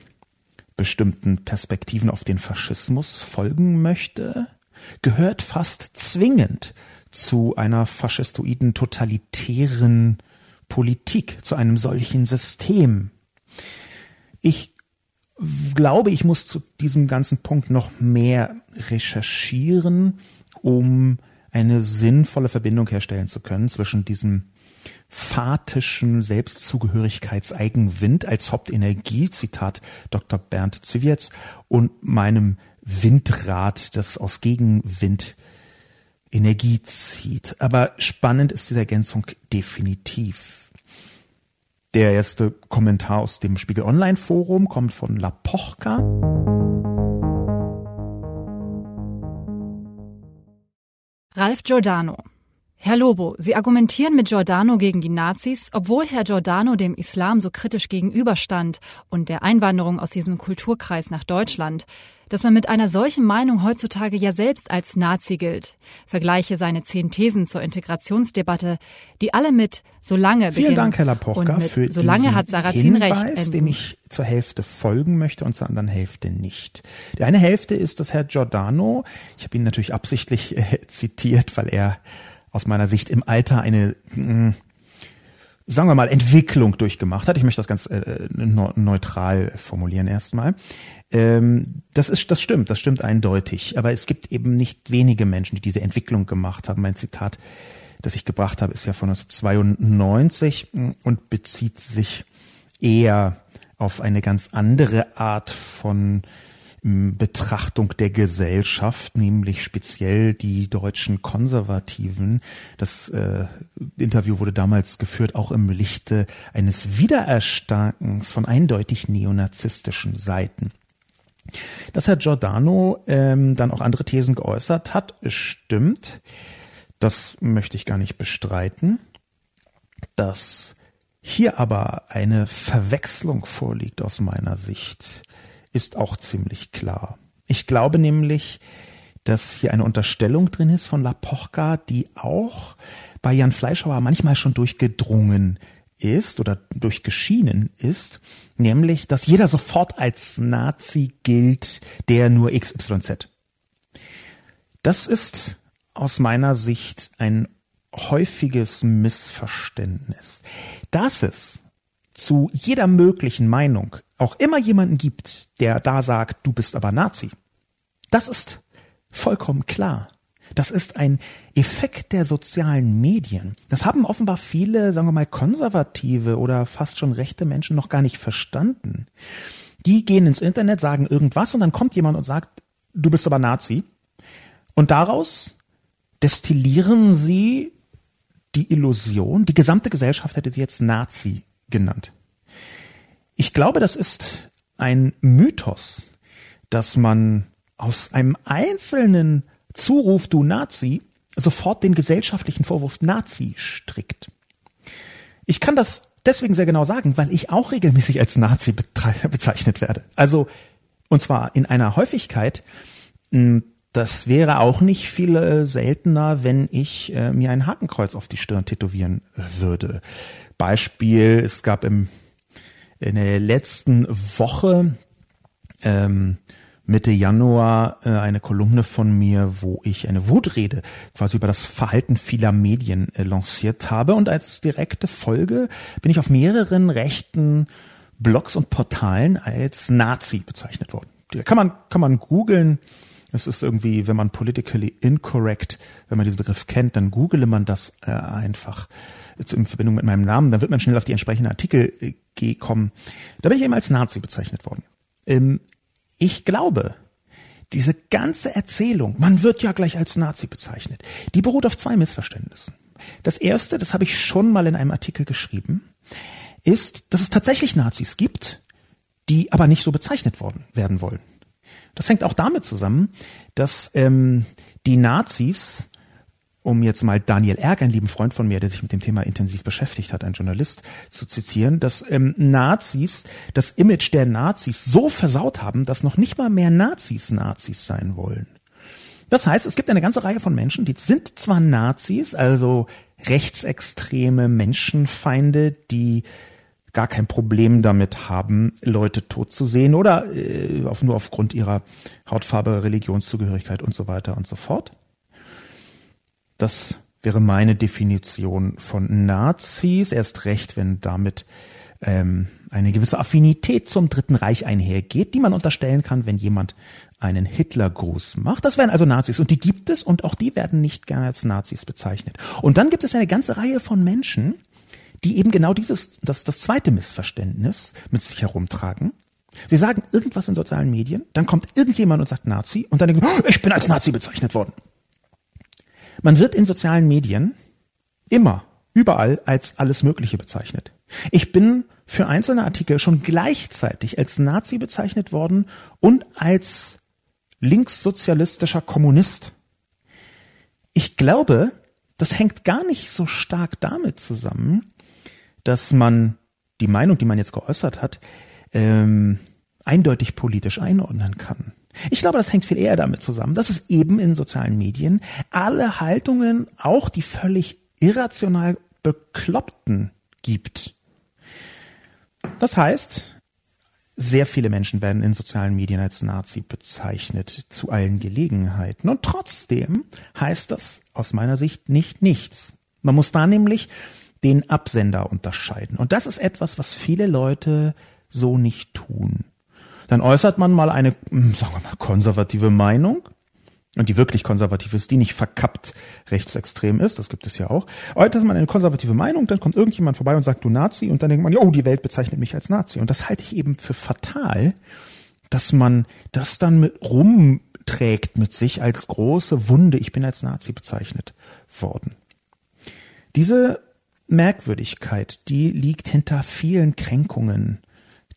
bestimmten Perspektiven auf den Faschismus folgen möchte, gehört fast zwingend zu einer faschistoiden totalitären Politik, zu einem solchen System. Ich glaube, ich muss zu diesem ganzen Punkt noch mehr recherchieren, um eine sinnvolle Verbindung herstellen zu können zwischen diesem fatischen Selbstzugehörigkeitseigenwind als Hauptenergie, Zitat Dr. Bernd Zywierz, und meinem Windrad, das aus Gegenwind Energie zieht. Aber spannend ist diese Ergänzung definitiv. Der erste Kommentar aus dem Spiegel Online Forum kommt von La Pochka. Ralf Giordano Herr Lobo, Sie argumentieren mit Giordano gegen die Nazis, obwohl Herr Giordano dem Islam so kritisch gegenüberstand und der Einwanderung aus diesem Kulturkreis nach Deutschland, dass man mit einer solchen Meinung heutzutage ja selbst als Nazi gilt. Vergleiche seine zehn Thesen zur Integrationsdebatte, die alle mit solange Vielen Dank, Herr Lapochka, für solange hat Sarrazin Hinweis, recht, dem ich zur Hälfte folgen möchte und zur anderen Hälfte nicht. Die eine Hälfte ist, dass Herr Giordano, ich habe ihn natürlich absichtlich äh, zitiert, weil er aus meiner Sicht im Alter eine mh, sagen wir mal, Entwicklung durchgemacht hat. Ich möchte das ganz äh, neutral formulieren erstmal. Ähm, das ist, das stimmt, das stimmt eindeutig. Aber es gibt eben nicht wenige Menschen, die diese Entwicklung gemacht haben. Mein Zitat, das ich gebracht habe, ist ja von 1992 und bezieht sich eher auf eine ganz andere Art von Betrachtung der Gesellschaft, nämlich speziell die deutschen Konservativen. Das äh, Interview wurde damals geführt, auch im Lichte eines Wiedererstarkens von eindeutig neonazistischen Seiten. Dass Herr Giordano ähm, dann auch andere Thesen geäußert hat, stimmt. Das möchte ich gar nicht bestreiten. Dass hier aber eine Verwechslung vorliegt aus meiner Sicht ist auch ziemlich klar. Ich glaube nämlich, dass hier eine Unterstellung drin ist von Lapochka, die auch bei Jan Fleischhauer manchmal schon durchgedrungen ist oder durchgeschienen ist, nämlich, dass jeder sofort als Nazi gilt, der nur XYZ. Das ist aus meiner Sicht ein häufiges Missverständnis. Dass es zu jeder möglichen Meinung auch immer jemanden gibt, der da sagt, du bist aber Nazi. Das ist vollkommen klar. Das ist ein Effekt der sozialen Medien. Das haben offenbar viele, sagen wir mal, konservative oder fast schon rechte Menschen noch gar nicht verstanden. Die gehen ins Internet, sagen irgendwas und dann kommt jemand und sagt, du bist aber Nazi. Und daraus destillieren sie die Illusion, die gesamte Gesellschaft hätte sie jetzt Nazi genannt. Ich glaube, das ist ein Mythos, dass man aus einem einzelnen Zuruf du Nazi sofort den gesellschaftlichen Vorwurf Nazi strickt. Ich kann das deswegen sehr genau sagen, weil ich auch regelmäßig als Nazi bezeichnet werde. Also, und zwar in einer Häufigkeit, das wäre auch nicht viel äh, seltener, wenn ich äh, mir ein Hakenkreuz auf die Stirn tätowieren würde. Beispiel, es gab im, in der letzten Woche, ähm, Mitte Januar äh, eine Kolumne von mir, wo ich eine Wutrede quasi über das Verhalten vieler Medien äh, lanciert habe. Und als direkte Folge bin ich auf mehreren rechten Blogs und Portalen als Nazi bezeichnet worden. Kann man, kann man googeln. Es ist irgendwie, wenn man politically incorrect, wenn man diesen Begriff kennt, dann google man das äh, einfach in Verbindung mit meinem Namen, dann wird man schnell auf die entsprechenden Artikel äh, kommen. Da bin ich eben als Nazi bezeichnet worden. Ähm, ich glaube, diese ganze Erzählung, man wird ja gleich als Nazi bezeichnet, die beruht auf zwei Missverständnissen. Das erste, das habe ich schon mal in einem Artikel geschrieben, ist, dass es tatsächlich Nazis gibt, die aber nicht so bezeichnet worden werden wollen. Das hängt auch damit zusammen, dass ähm, die Nazis um jetzt mal Daniel Erg, einen lieben Freund von mir, der sich mit dem Thema intensiv beschäftigt hat, ein Journalist, zu zitieren, dass ähm, Nazis das Image der Nazis so versaut haben, dass noch nicht mal mehr Nazis Nazis sein wollen. Das heißt, es gibt eine ganze Reihe von Menschen, die sind zwar Nazis, also rechtsextreme Menschenfeinde, die gar kein Problem damit haben, Leute tot zu sehen oder äh, auf, nur aufgrund ihrer Hautfarbe, Religionszugehörigkeit und so weiter und so fort. Das wäre meine Definition von Nazis, erst recht, wenn damit ähm, eine gewisse Affinität zum Dritten Reich einhergeht, die man unterstellen kann, wenn jemand einen Hitlergruß macht. Das wären also Nazis und die gibt es und auch die werden nicht gerne als Nazis bezeichnet. Und dann gibt es eine ganze Reihe von Menschen, die eben genau dieses, das, das zweite Missverständnis mit sich herumtragen. Sie sagen irgendwas in sozialen Medien, dann kommt irgendjemand und sagt Nazi und dann denken, oh, ich bin als Nazi bezeichnet worden. Man wird in sozialen Medien immer, überall als alles Mögliche bezeichnet. Ich bin für einzelne Artikel schon gleichzeitig als Nazi bezeichnet worden und als linkssozialistischer Kommunist. Ich glaube, das hängt gar nicht so stark damit zusammen, dass man die Meinung, die man jetzt geäußert hat, ähm, eindeutig politisch einordnen kann. Ich glaube, das hängt viel eher damit zusammen, dass es eben in sozialen Medien alle Haltungen, auch die völlig irrational bekloppten gibt. Das heißt, sehr viele Menschen werden in sozialen Medien als Nazi bezeichnet zu allen Gelegenheiten. Und trotzdem heißt das aus meiner Sicht nicht nichts. Man muss da nämlich den Absender unterscheiden. Und das ist etwas, was viele Leute so nicht tun. Dann äußert man mal eine, hm, sagen wir mal, konservative Meinung. Und die wirklich konservativ ist, die nicht verkappt rechtsextrem ist, das gibt es ja auch. Äußert man eine konservative Meinung, dann kommt irgendjemand vorbei und sagt, du Nazi, und dann denkt man, oh, die Welt bezeichnet mich als Nazi. Und das halte ich eben für fatal, dass man das dann mit rumträgt mit sich als große Wunde, ich bin als Nazi bezeichnet worden. Diese Merkwürdigkeit, die liegt hinter vielen Kränkungen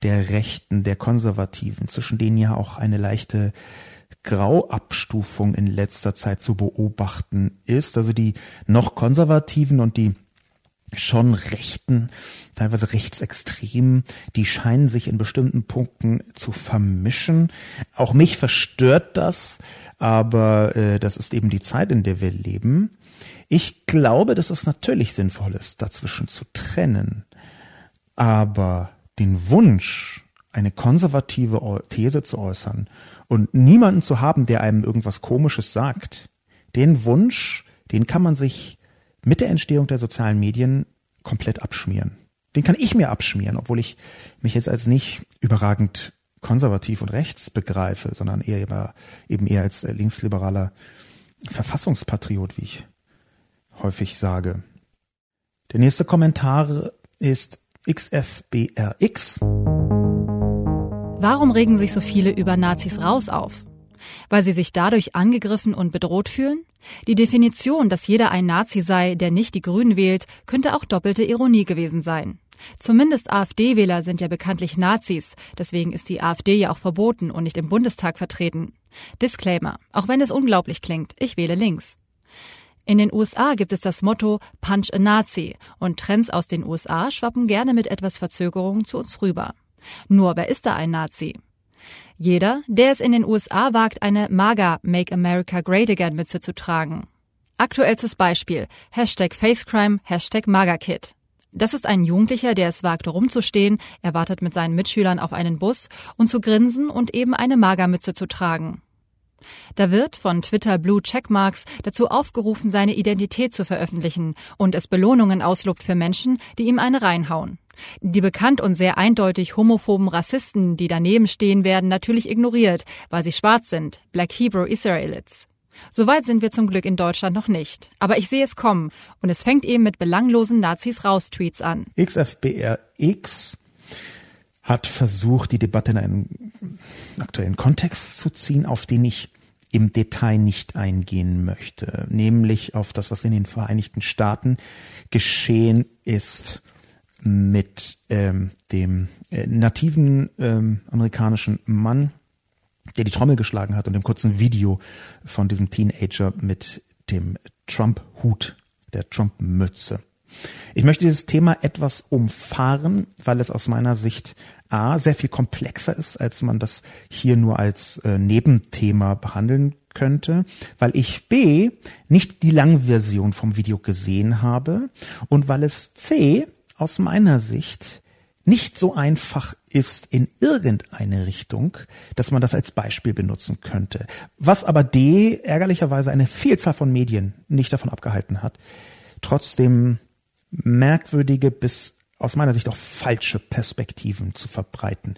der Rechten, der Konservativen, zwischen denen ja auch eine leichte Grauabstufung in letzter Zeit zu beobachten ist. Also die noch Konservativen und die schon Rechten, teilweise Rechtsextremen, die scheinen sich in bestimmten Punkten zu vermischen. Auch mich verstört das, aber äh, das ist eben die Zeit, in der wir leben. Ich glaube, dass es natürlich sinnvoll ist, dazwischen zu trennen. Aber den Wunsch, eine konservative These zu äußern und niemanden zu haben, der einem irgendwas Komisches sagt, den Wunsch, den kann man sich mit der Entstehung der sozialen Medien komplett abschmieren. Den kann ich mir abschmieren, obwohl ich mich jetzt als nicht überragend konservativ und rechts begreife, sondern eher eben eher als linksliberaler Verfassungspatriot, wie ich häufig sage. Der nächste Kommentar ist XFBRX. Warum regen sich so viele über Nazis raus auf? Weil sie sich dadurch angegriffen und bedroht fühlen? Die Definition, dass jeder ein Nazi sei, der nicht die Grünen wählt, könnte auch doppelte Ironie gewesen sein. Zumindest AfD-Wähler sind ja bekanntlich Nazis, deswegen ist die AfD ja auch verboten und nicht im Bundestag vertreten. Disclaimer, auch wenn es unglaublich klingt, ich wähle links. In den USA gibt es das Motto Punch a Nazi und Trends aus den USA schwappen gerne mit etwas Verzögerung zu uns rüber. Nur wer ist da ein Nazi? Jeder, der es in den USA wagt, eine MAGA Make America Great Again Mütze zu tragen. Aktuellstes Beispiel. Hashtag Facecrime, Hashtag MAGA-Kid. Das ist ein Jugendlicher, der es wagt, rumzustehen, er wartet mit seinen Mitschülern auf einen Bus und zu grinsen und eben eine Magermütze zu tragen. Da wird von Twitter Blue Checkmarks dazu aufgerufen, seine Identität zu veröffentlichen und es Belohnungen auslobt für Menschen, die ihm eine reinhauen. Die bekannt und sehr eindeutig homophoben Rassisten, die daneben stehen, werden natürlich ignoriert, weil sie schwarz sind, Black Hebrew Israelites. Soweit sind wir zum Glück in Deutschland noch nicht. Aber ich sehe es kommen. Und es fängt eben mit belanglosen Nazis raus Tweets an. XFBRX hat versucht, die Debatte in einen aktuellen Kontext zu ziehen, auf den ich im Detail nicht eingehen möchte, nämlich auf das, was in den Vereinigten Staaten geschehen ist mit ähm, dem äh, nativen ähm, amerikanischen Mann, der die Trommel geschlagen hat und dem kurzen Video von diesem Teenager mit dem Trump-Hut, der Trump-Mütze. Ich möchte dieses Thema etwas umfahren, weil es aus meiner Sicht A sehr viel komplexer ist, als man das hier nur als äh, Nebenthema behandeln könnte, weil ich B nicht die Langversion vom Video gesehen habe und weil es C aus meiner Sicht nicht so einfach ist in irgendeine Richtung, dass man das als Beispiel benutzen könnte. Was aber D ärgerlicherweise eine Vielzahl von Medien nicht davon abgehalten hat, trotzdem merkwürdige bis aus meiner Sicht auch falsche Perspektiven zu verbreiten.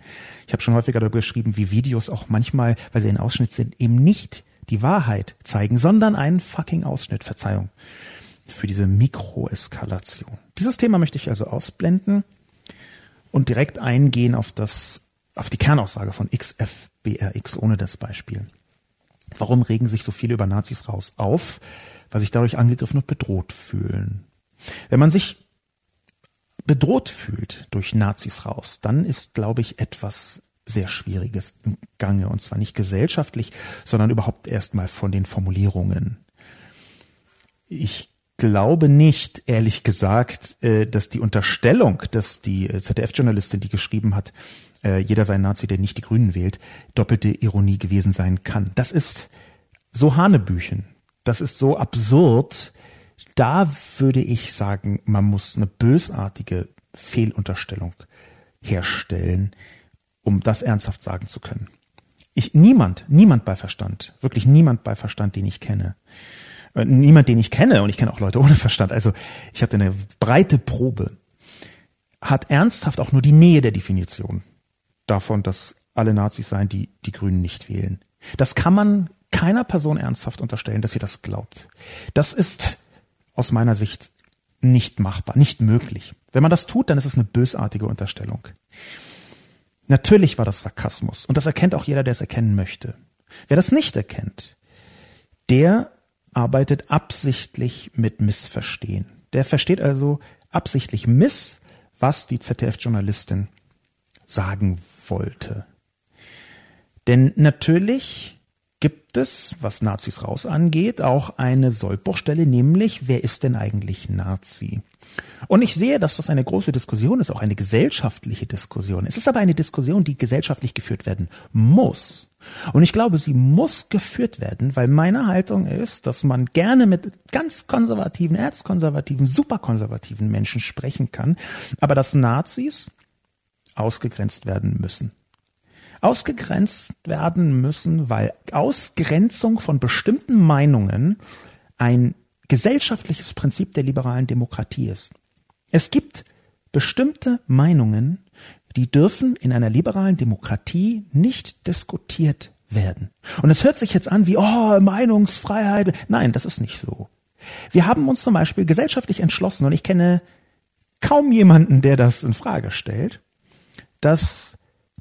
Ich habe schon häufiger darüber geschrieben, wie Videos auch manchmal, weil sie ein Ausschnitt sind, eben nicht die Wahrheit zeigen, sondern einen fucking Ausschnitt. Verzeihung für diese Mikroeskalation. Dieses Thema möchte ich also ausblenden und direkt eingehen auf das, auf die Kernaussage von XFBRX ohne das Beispiel. Warum regen sich so viele über Nazis raus auf? Weil sich dadurch angegriffen und bedroht fühlen. Wenn man sich bedroht fühlt durch Nazis raus, dann ist, glaube ich, etwas sehr Schwieriges im Gange. Und zwar nicht gesellschaftlich, sondern überhaupt erstmal von den Formulierungen. Ich glaube nicht, ehrlich gesagt, äh, dass die Unterstellung, dass die äh, ZDF-Journalistin, die geschrieben hat, äh, jeder sei Nazi, der nicht die Grünen wählt, doppelte Ironie gewesen sein kann. Das ist so Hanebüchen. Das ist so absurd. Da würde ich sagen, man muss eine bösartige Fehlunterstellung herstellen, um das ernsthaft sagen zu können. Ich, niemand, niemand bei Verstand, wirklich niemand bei Verstand, den ich kenne, Äh, niemand, den ich kenne, und ich kenne auch Leute ohne Verstand, also ich habe eine breite Probe, hat ernsthaft auch nur die Nähe der Definition davon, dass alle Nazis seien, die die Grünen nicht wählen. Das kann man keiner Person ernsthaft unterstellen, dass sie das glaubt. Das ist aus meiner Sicht nicht machbar, nicht möglich. Wenn man das tut, dann ist es eine bösartige Unterstellung. Natürlich war das Sarkasmus und das erkennt auch jeder, der es erkennen möchte. Wer das nicht erkennt, der arbeitet absichtlich mit Missverstehen. Der versteht also absichtlich miss, was die ZDF-Journalistin sagen wollte. Denn natürlich gibt es, was Nazis raus angeht, auch eine Sollbruchstelle, nämlich wer ist denn eigentlich Nazi? Und ich sehe, dass das eine große Diskussion ist, auch eine gesellschaftliche Diskussion. Es ist aber eine Diskussion, die gesellschaftlich geführt werden muss. Und ich glaube, sie muss geführt werden, weil meine Haltung ist, dass man gerne mit ganz konservativen, erzkonservativen, superkonservativen Menschen sprechen kann, aber dass Nazis ausgegrenzt werden müssen. Ausgegrenzt werden müssen, weil Ausgrenzung von bestimmten Meinungen ein gesellschaftliches Prinzip der liberalen Demokratie ist. Es gibt bestimmte Meinungen, die dürfen in einer liberalen Demokratie nicht diskutiert werden. Und es hört sich jetzt an wie, oh, Meinungsfreiheit. Nein, das ist nicht so. Wir haben uns zum Beispiel gesellschaftlich entschlossen, und ich kenne kaum jemanden, der das in Frage stellt, dass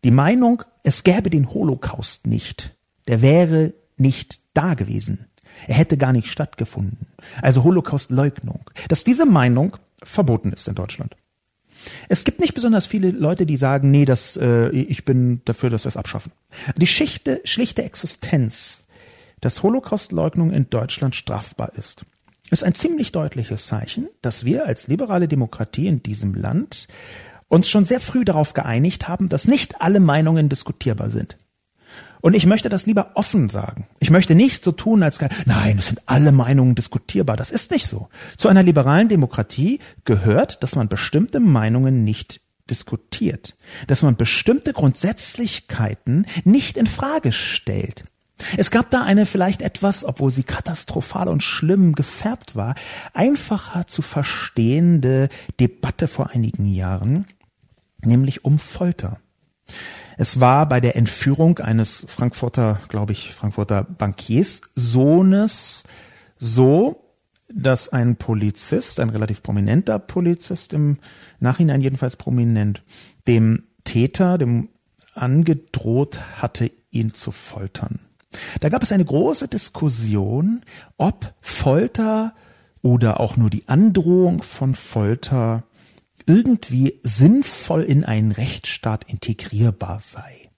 die Meinung, es gäbe den Holocaust nicht, der wäre nicht da gewesen. Er hätte gar nicht stattgefunden. Also Holocaustleugnung. Dass diese Meinung verboten ist in Deutschland. Es gibt nicht besonders viele Leute, die sagen, nee, das, äh, ich bin dafür, dass wir es abschaffen. Die schichte, schlichte Existenz, dass Holocaustleugnung in Deutschland strafbar ist, ist ein ziemlich deutliches Zeichen, dass wir als liberale Demokratie in diesem Land uns schon sehr früh darauf geeinigt haben, dass nicht alle Meinungen diskutierbar sind. Und ich möchte das lieber offen sagen. Ich möchte nicht so tun, als nein, es sind alle Meinungen diskutierbar. Das ist nicht so. Zu einer liberalen Demokratie gehört, dass man bestimmte Meinungen nicht diskutiert, dass man bestimmte Grundsätzlichkeiten nicht in Frage stellt. Es gab da eine vielleicht etwas, obwohl sie katastrophal und schlimm gefärbt war, einfacher zu verstehende Debatte vor einigen Jahren, nämlich um Folter. Es war bei der Entführung eines Frankfurter, glaube ich, Frankfurter Bankiers Sohnes so, dass ein Polizist, ein relativ prominenter Polizist im Nachhinein jedenfalls prominent, dem Täter, dem angedroht hatte, ihn zu foltern. Da gab es eine große Diskussion, ob Folter oder auch nur die Androhung von Folter irgendwie sinnvoll in einen Rechtsstaat integrierbar sei.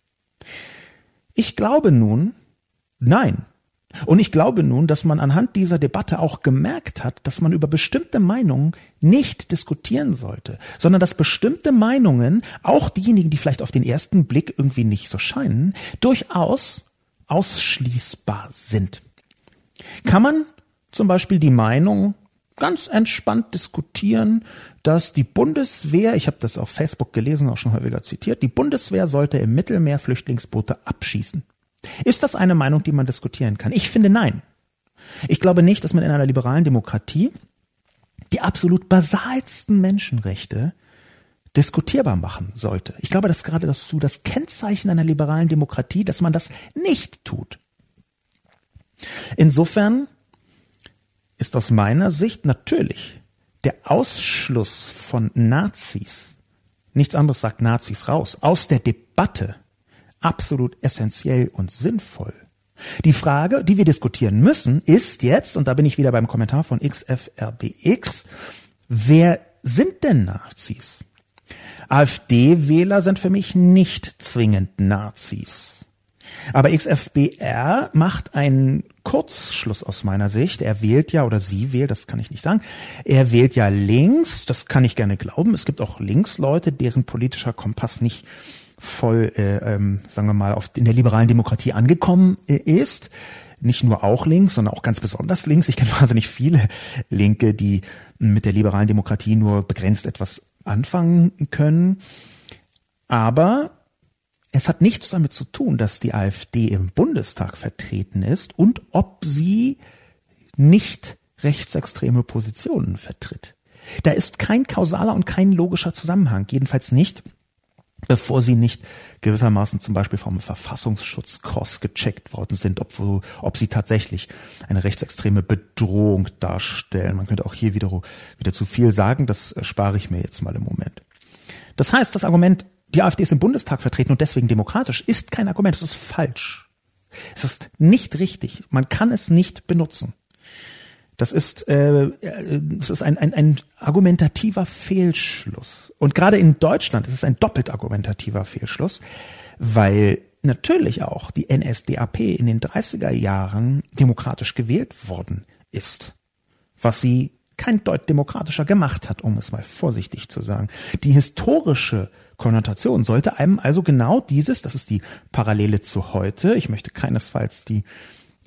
Ich glaube nun, nein. Und ich glaube nun, dass man anhand dieser Debatte auch gemerkt hat, dass man über bestimmte Meinungen nicht diskutieren sollte, sondern dass bestimmte Meinungen, auch diejenigen, die vielleicht auf den ersten Blick irgendwie nicht so scheinen, durchaus ausschließbar sind. Kann man zum Beispiel die Meinung ganz entspannt diskutieren, dass die Bundeswehr, ich habe das auf Facebook gelesen, auch schon häufiger zitiert, die Bundeswehr sollte im Mittelmeer Flüchtlingsboote abschießen. Ist das eine Meinung, die man diskutieren kann? Ich finde nein. Ich glaube nicht, dass man in einer liberalen Demokratie die absolut basalsten Menschenrechte diskutierbar machen sollte. Ich glaube, dass gerade das das Kennzeichen einer liberalen Demokratie, dass man das nicht tut. Insofern ist aus meiner Sicht natürlich der Ausschluss von Nazis, nichts anderes sagt Nazis raus, aus der Debatte absolut essentiell und sinnvoll. Die Frage, die wir diskutieren müssen, ist jetzt, und da bin ich wieder beim Kommentar von XFRBX, wer sind denn Nazis? AfD-Wähler sind für mich nicht zwingend Nazis. Aber XFBR macht einen Kurzschluss aus meiner Sicht. Er wählt ja, oder sie wählt, das kann ich nicht sagen, er wählt ja links, das kann ich gerne glauben. Es gibt auch Linksleute, deren politischer Kompass nicht voll, äh, ähm, sagen wir mal, auf, in der liberalen Demokratie angekommen äh, ist. Nicht nur auch links, sondern auch ganz besonders links. Ich kenne wahnsinnig viele Linke, die mit der liberalen Demokratie nur begrenzt etwas anfangen können. Aber es hat nichts damit zu tun, dass die AfD im Bundestag vertreten ist und ob sie nicht rechtsextreme Positionen vertritt. Da ist kein kausaler und kein logischer Zusammenhang, jedenfalls nicht, bevor sie nicht gewissermaßen zum Beispiel vom Verfassungsschutz cross gecheckt worden sind, ob, ob sie tatsächlich eine rechtsextreme Bedrohung darstellen. Man könnte auch hier wieder, wieder zu viel sagen, das spare ich mir jetzt mal im Moment. Das heißt, das Argument, die AfD ist im Bundestag vertreten und deswegen demokratisch, ist kein Argument, es ist falsch. Es ist nicht richtig. Man kann es nicht benutzen. Das ist, äh, das ist ein, ein, ein argumentativer Fehlschluss. Und gerade in Deutschland ist es ein doppelt argumentativer Fehlschluss, weil natürlich auch die NSDAP in den 30er Jahren demokratisch gewählt worden ist. Was sie kein Deut demokratischer gemacht hat, um es mal vorsichtig zu sagen. Die historische Konnotation sollte einem also genau dieses, das ist die Parallele zu heute, ich möchte keinesfalls die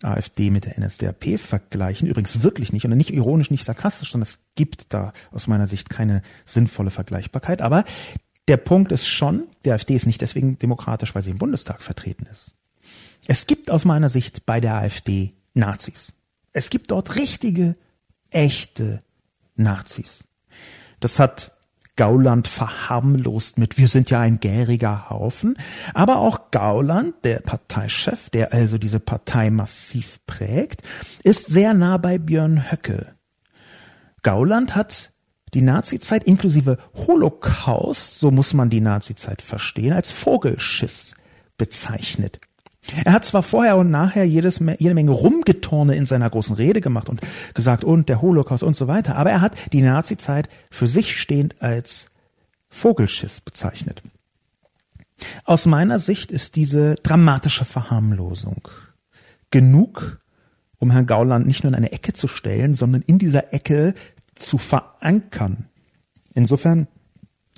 AfD mit der NSDAP vergleichen. Übrigens wirklich nicht und nicht ironisch, nicht sarkastisch, sondern es gibt da aus meiner Sicht keine sinnvolle Vergleichbarkeit. Aber der Punkt ist schon, die AfD ist nicht deswegen demokratisch, weil sie im Bundestag vertreten ist. Es gibt aus meiner Sicht bei der AfD Nazis. Es gibt dort richtige, echte Nazis. Das hat Gauland verharmlost mit, wir sind ja ein gäriger Haufen. Aber auch Gauland, der Parteichef, der also diese Partei massiv prägt, ist sehr nah bei Björn Höcke. Gauland hat die Nazizeit inklusive Holocaust, so muss man die Nazizeit verstehen, als Vogelschiss bezeichnet. Er hat zwar vorher und nachher jedes, jede Menge Rumgetorne in seiner großen Rede gemacht und gesagt, und der Holocaust und so weiter, aber er hat die Nazizeit für sich stehend als Vogelschiss bezeichnet. Aus meiner Sicht ist diese dramatische Verharmlosung genug, um Herrn Gauland nicht nur in eine Ecke zu stellen, sondern in dieser Ecke zu verankern. Insofern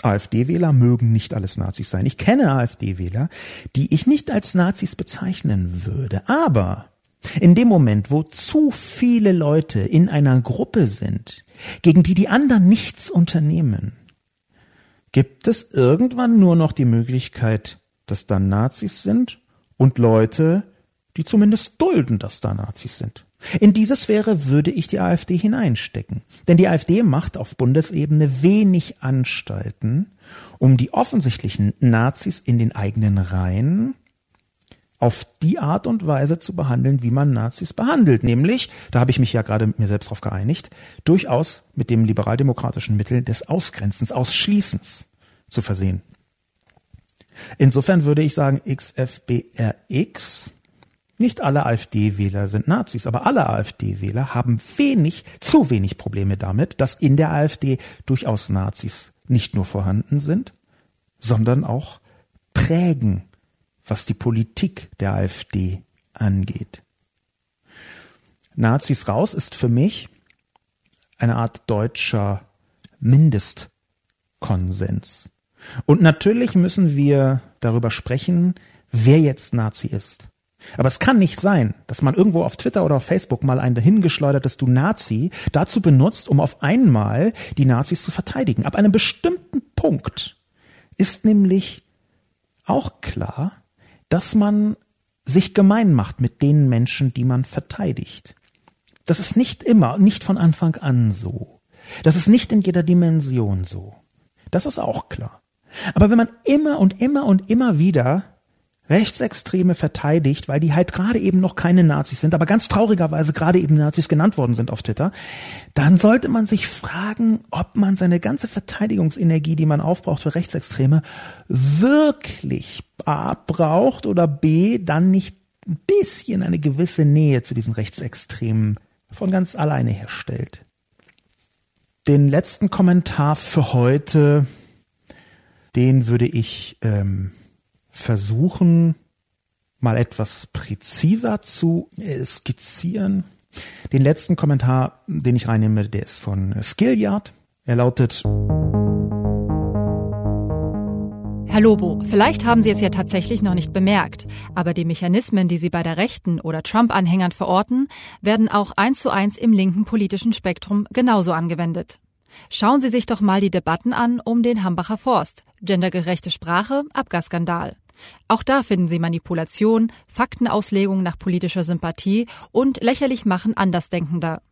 AfD-Wähler mögen nicht alles Nazis sein. Ich kenne AfD-Wähler, die ich nicht als Nazis bezeichnen würde. Aber in dem Moment, wo zu viele Leute in einer Gruppe sind, gegen die die anderen nichts unternehmen, gibt es irgendwann nur noch die Möglichkeit, dass da Nazis sind und Leute, die zumindest dulden, dass da Nazis sind. In diese Sphäre würde ich die AfD hineinstecken. Denn die AfD macht auf Bundesebene wenig Anstalten, um die offensichtlichen Nazis in den eigenen Reihen auf die Art und Weise zu behandeln, wie man Nazis behandelt. Nämlich, da habe ich mich ja gerade mit mir selbst darauf geeinigt, durchaus mit dem liberaldemokratischen Mittel des Ausgrenzens, Ausschließens zu versehen. Insofern würde ich sagen, XFBRX nicht alle AfD-Wähler sind Nazis, aber alle AfD-Wähler haben wenig, zu wenig Probleme damit, dass in der AfD durchaus Nazis nicht nur vorhanden sind, sondern auch prägen, was die Politik der AfD angeht. Nazis raus ist für mich eine Art deutscher Mindestkonsens. Und natürlich müssen wir darüber sprechen, wer jetzt Nazi ist. Aber es kann nicht sein, dass man irgendwo auf Twitter oder auf Facebook mal ein dahingeschleudertes Du Nazi dazu benutzt, um auf einmal die Nazis zu verteidigen. Ab einem bestimmten Punkt ist nämlich auch klar, dass man sich gemein macht mit den Menschen, die man verteidigt. Das ist nicht immer, nicht von Anfang an so. Das ist nicht in jeder Dimension so. Das ist auch klar. Aber wenn man immer und immer und immer wieder Rechtsextreme verteidigt, weil die halt gerade eben noch keine Nazis sind, aber ganz traurigerweise gerade eben Nazis genannt worden sind auf Twitter, dann sollte man sich fragen, ob man seine ganze Verteidigungsenergie, die man aufbraucht für Rechtsextreme, wirklich A braucht oder B dann nicht ein bisschen eine gewisse Nähe zu diesen Rechtsextremen von ganz alleine herstellt. Den letzten Kommentar für heute, den würde ich ähm, versuchen, mal etwas präziser zu äh, skizzieren. Den letzten Kommentar, den ich reinnehme, der ist von Skillyard. Er lautet Herr Lobo, vielleicht haben Sie es ja tatsächlich noch nicht bemerkt, aber die Mechanismen, die Sie bei der Rechten oder Trump-Anhängern verorten, werden auch eins zu eins im linken politischen Spektrum genauso angewendet. Schauen Sie sich doch mal die Debatten an um den Hambacher Forst, gendergerechte Sprache, Abgasskandal. Auch da finden Sie Manipulation, Faktenauslegung nach politischer Sympathie und lächerlich machen Andersdenkender.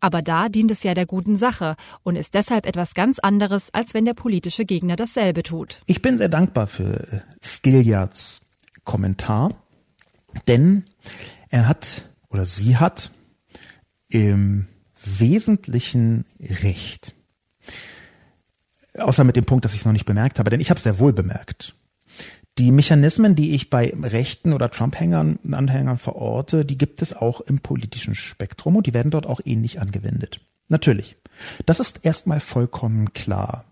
Aber da dient es ja der guten Sache und ist deshalb etwas ganz anderes, als wenn der politische Gegner dasselbe tut. Ich bin sehr dankbar für äh, Skilliards Kommentar, denn er hat oder sie hat im Wesentlichen recht. Außer mit dem Punkt, dass ich es noch nicht bemerkt habe, denn ich habe es sehr wohl bemerkt. Die Mechanismen, die ich bei Rechten oder Trump-Hängern, Anhängern verorte, die gibt es auch im politischen Spektrum und die werden dort auch ähnlich angewendet. Natürlich. Das ist erstmal vollkommen klar.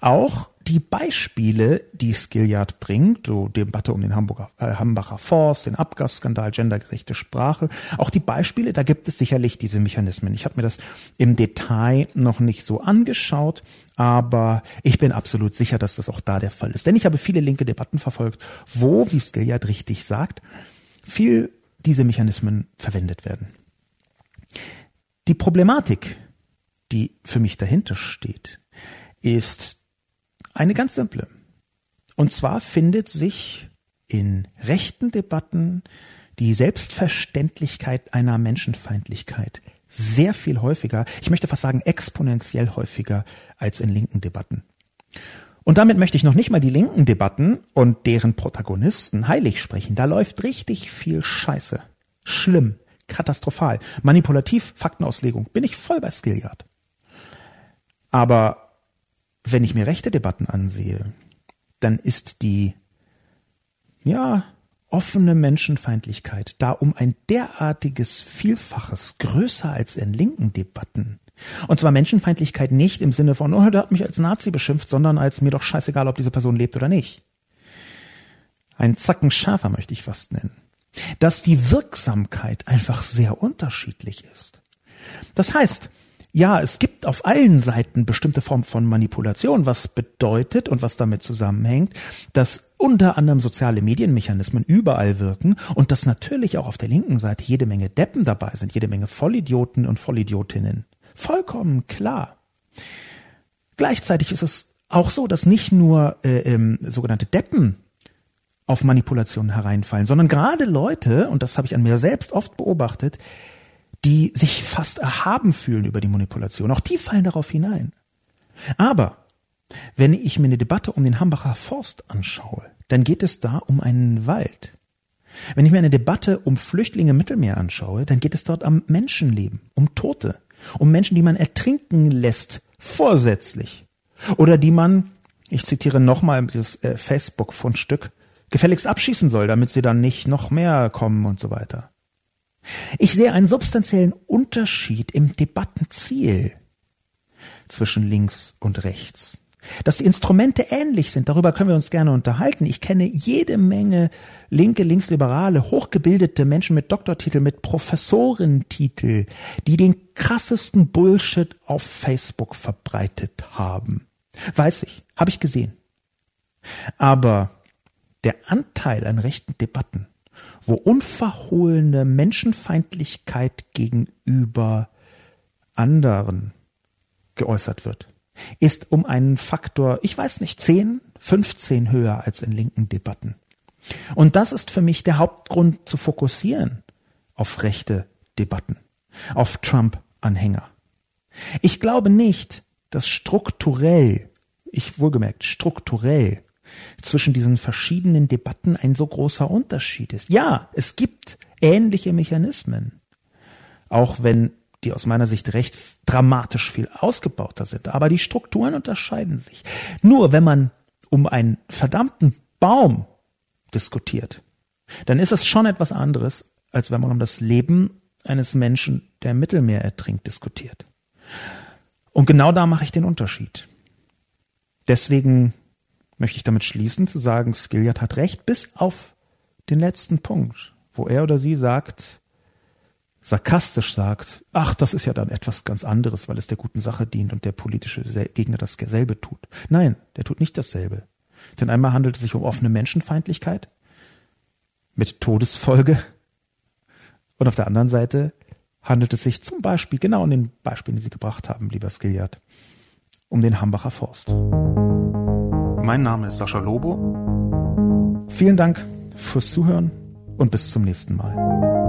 Auch die Beispiele, die Skilliard bringt, so Debatte um den Hamburger, äh, Hambacher Forst, den Abgasskandal, gendergerechte Sprache, auch die Beispiele, da gibt es sicherlich diese Mechanismen. Ich habe mir das im Detail noch nicht so angeschaut, aber ich bin absolut sicher, dass das auch da der Fall ist. Denn ich habe viele linke Debatten verfolgt, wo, wie Skilliard richtig sagt, viel diese Mechanismen verwendet werden. Die Problematik, die für mich dahinter steht, ist eine ganz simple. Und zwar findet sich in rechten Debatten die Selbstverständlichkeit einer Menschenfeindlichkeit sehr viel häufiger, ich möchte fast sagen exponentiell häufiger als in linken Debatten. Und damit möchte ich noch nicht mal die linken Debatten und deren Protagonisten heilig sprechen. Da läuft richtig viel Scheiße. Schlimm, katastrophal, manipulativ, Faktenauslegung. Bin ich voll bei Skilliard. Aber wenn ich mir rechte Debatten ansehe, dann ist die, ja, offene Menschenfeindlichkeit da um ein derartiges Vielfaches größer als in linken Debatten. Und zwar Menschenfeindlichkeit nicht im Sinne von, oh, der hat mich als Nazi beschimpft, sondern als mir doch scheißegal, ob diese Person lebt oder nicht. Ein Zacken schärfer möchte ich fast nennen. Dass die Wirksamkeit einfach sehr unterschiedlich ist. Das heißt, ja, es gibt auf allen Seiten bestimmte Formen von Manipulation, was bedeutet und was damit zusammenhängt, dass unter anderem soziale Medienmechanismen überall wirken und dass natürlich auch auf der linken Seite jede Menge Deppen dabei sind, jede Menge Vollidioten und Vollidiotinnen. Vollkommen klar. Gleichzeitig ist es auch so, dass nicht nur äh, ähm, sogenannte Deppen auf Manipulationen hereinfallen, sondern gerade Leute, und das habe ich an mir selbst oft beobachtet, die sich fast erhaben fühlen über die Manipulation. Auch die fallen darauf hinein. Aber wenn ich mir eine Debatte um den Hambacher Forst anschaue, dann geht es da um einen Wald. Wenn ich mir eine Debatte um Flüchtlinge im Mittelmeer anschaue, dann geht es dort am Menschenleben, um Tote, um Menschen, die man ertrinken lässt, vorsätzlich. Oder die man, ich zitiere nochmal dieses äh, Facebook-Fundstück, gefälligst abschießen soll, damit sie dann nicht noch mehr kommen und so weiter. Ich sehe einen substanziellen Unterschied im Debattenziel zwischen links und rechts. Dass die Instrumente ähnlich sind, darüber können wir uns gerne unterhalten. Ich kenne jede Menge linke, linksliberale, hochgebildete Menschen mit Doktortitel, mit Professorentitel, die den krassesten Bullshit auf Facebook verbreitet haben. Weiß ich, habe ich gesehen. Aber der Anteil an rechten Debatten wo unverhohlene Menschenfeindlichkeit gegenüber anderen geäußert wird, ist um einen Faktor, ich weiß nicht, 10, 15 höher als in linken Debatten. Und das ist für mich der Hauptgrund zu fokussieren auf rechte Debatten, auf Trump-Anhänger. Ich glaube nicht, dass strukturell, ich wohlgemerkt, strukturell zwischen diesen verschiedenen Debatten ein so großer Unterschied ist. Ja, es gibt ähnliche Mechanismen, auch wenn die aus meiner Sicht rechts dramatisch viel ausgebauter sind, aber die Strukturen unterscheiden sich. Nur wenn man um einen verdammten Baum diskutiert, dann ist es schon etwas anderes, als wenn man um das Leben eines Menschen, der im Mittelmeer ertrinkt, diskutiert. Und genau da mache ich den Unterschied. Deswegen möchte ich damit schließen, zu sagen, Skilliard hat recht, bis auf den letzten Punkt, wo er oder sie sagt, sarkastisch sagt, ach, das ist ja dann etwas ganz anderes, weil es der guten Sache dient und der politische Gegner dasselbe tut. Nein, der tut nicht dasselbe. Denn einmal handelt es sich um offene Menschenfeindlichkeit mit Todesfolge und auf der anderen Seite handelt es sich zum Beispiel, genau in den Beispielen, die Sie gebracht haben, lieber Skilliard, um den Hambacher Forst. Mein Name ist Sascha Lobo Vielen Dank fürs Zuhören und bis zum nächsten Mal.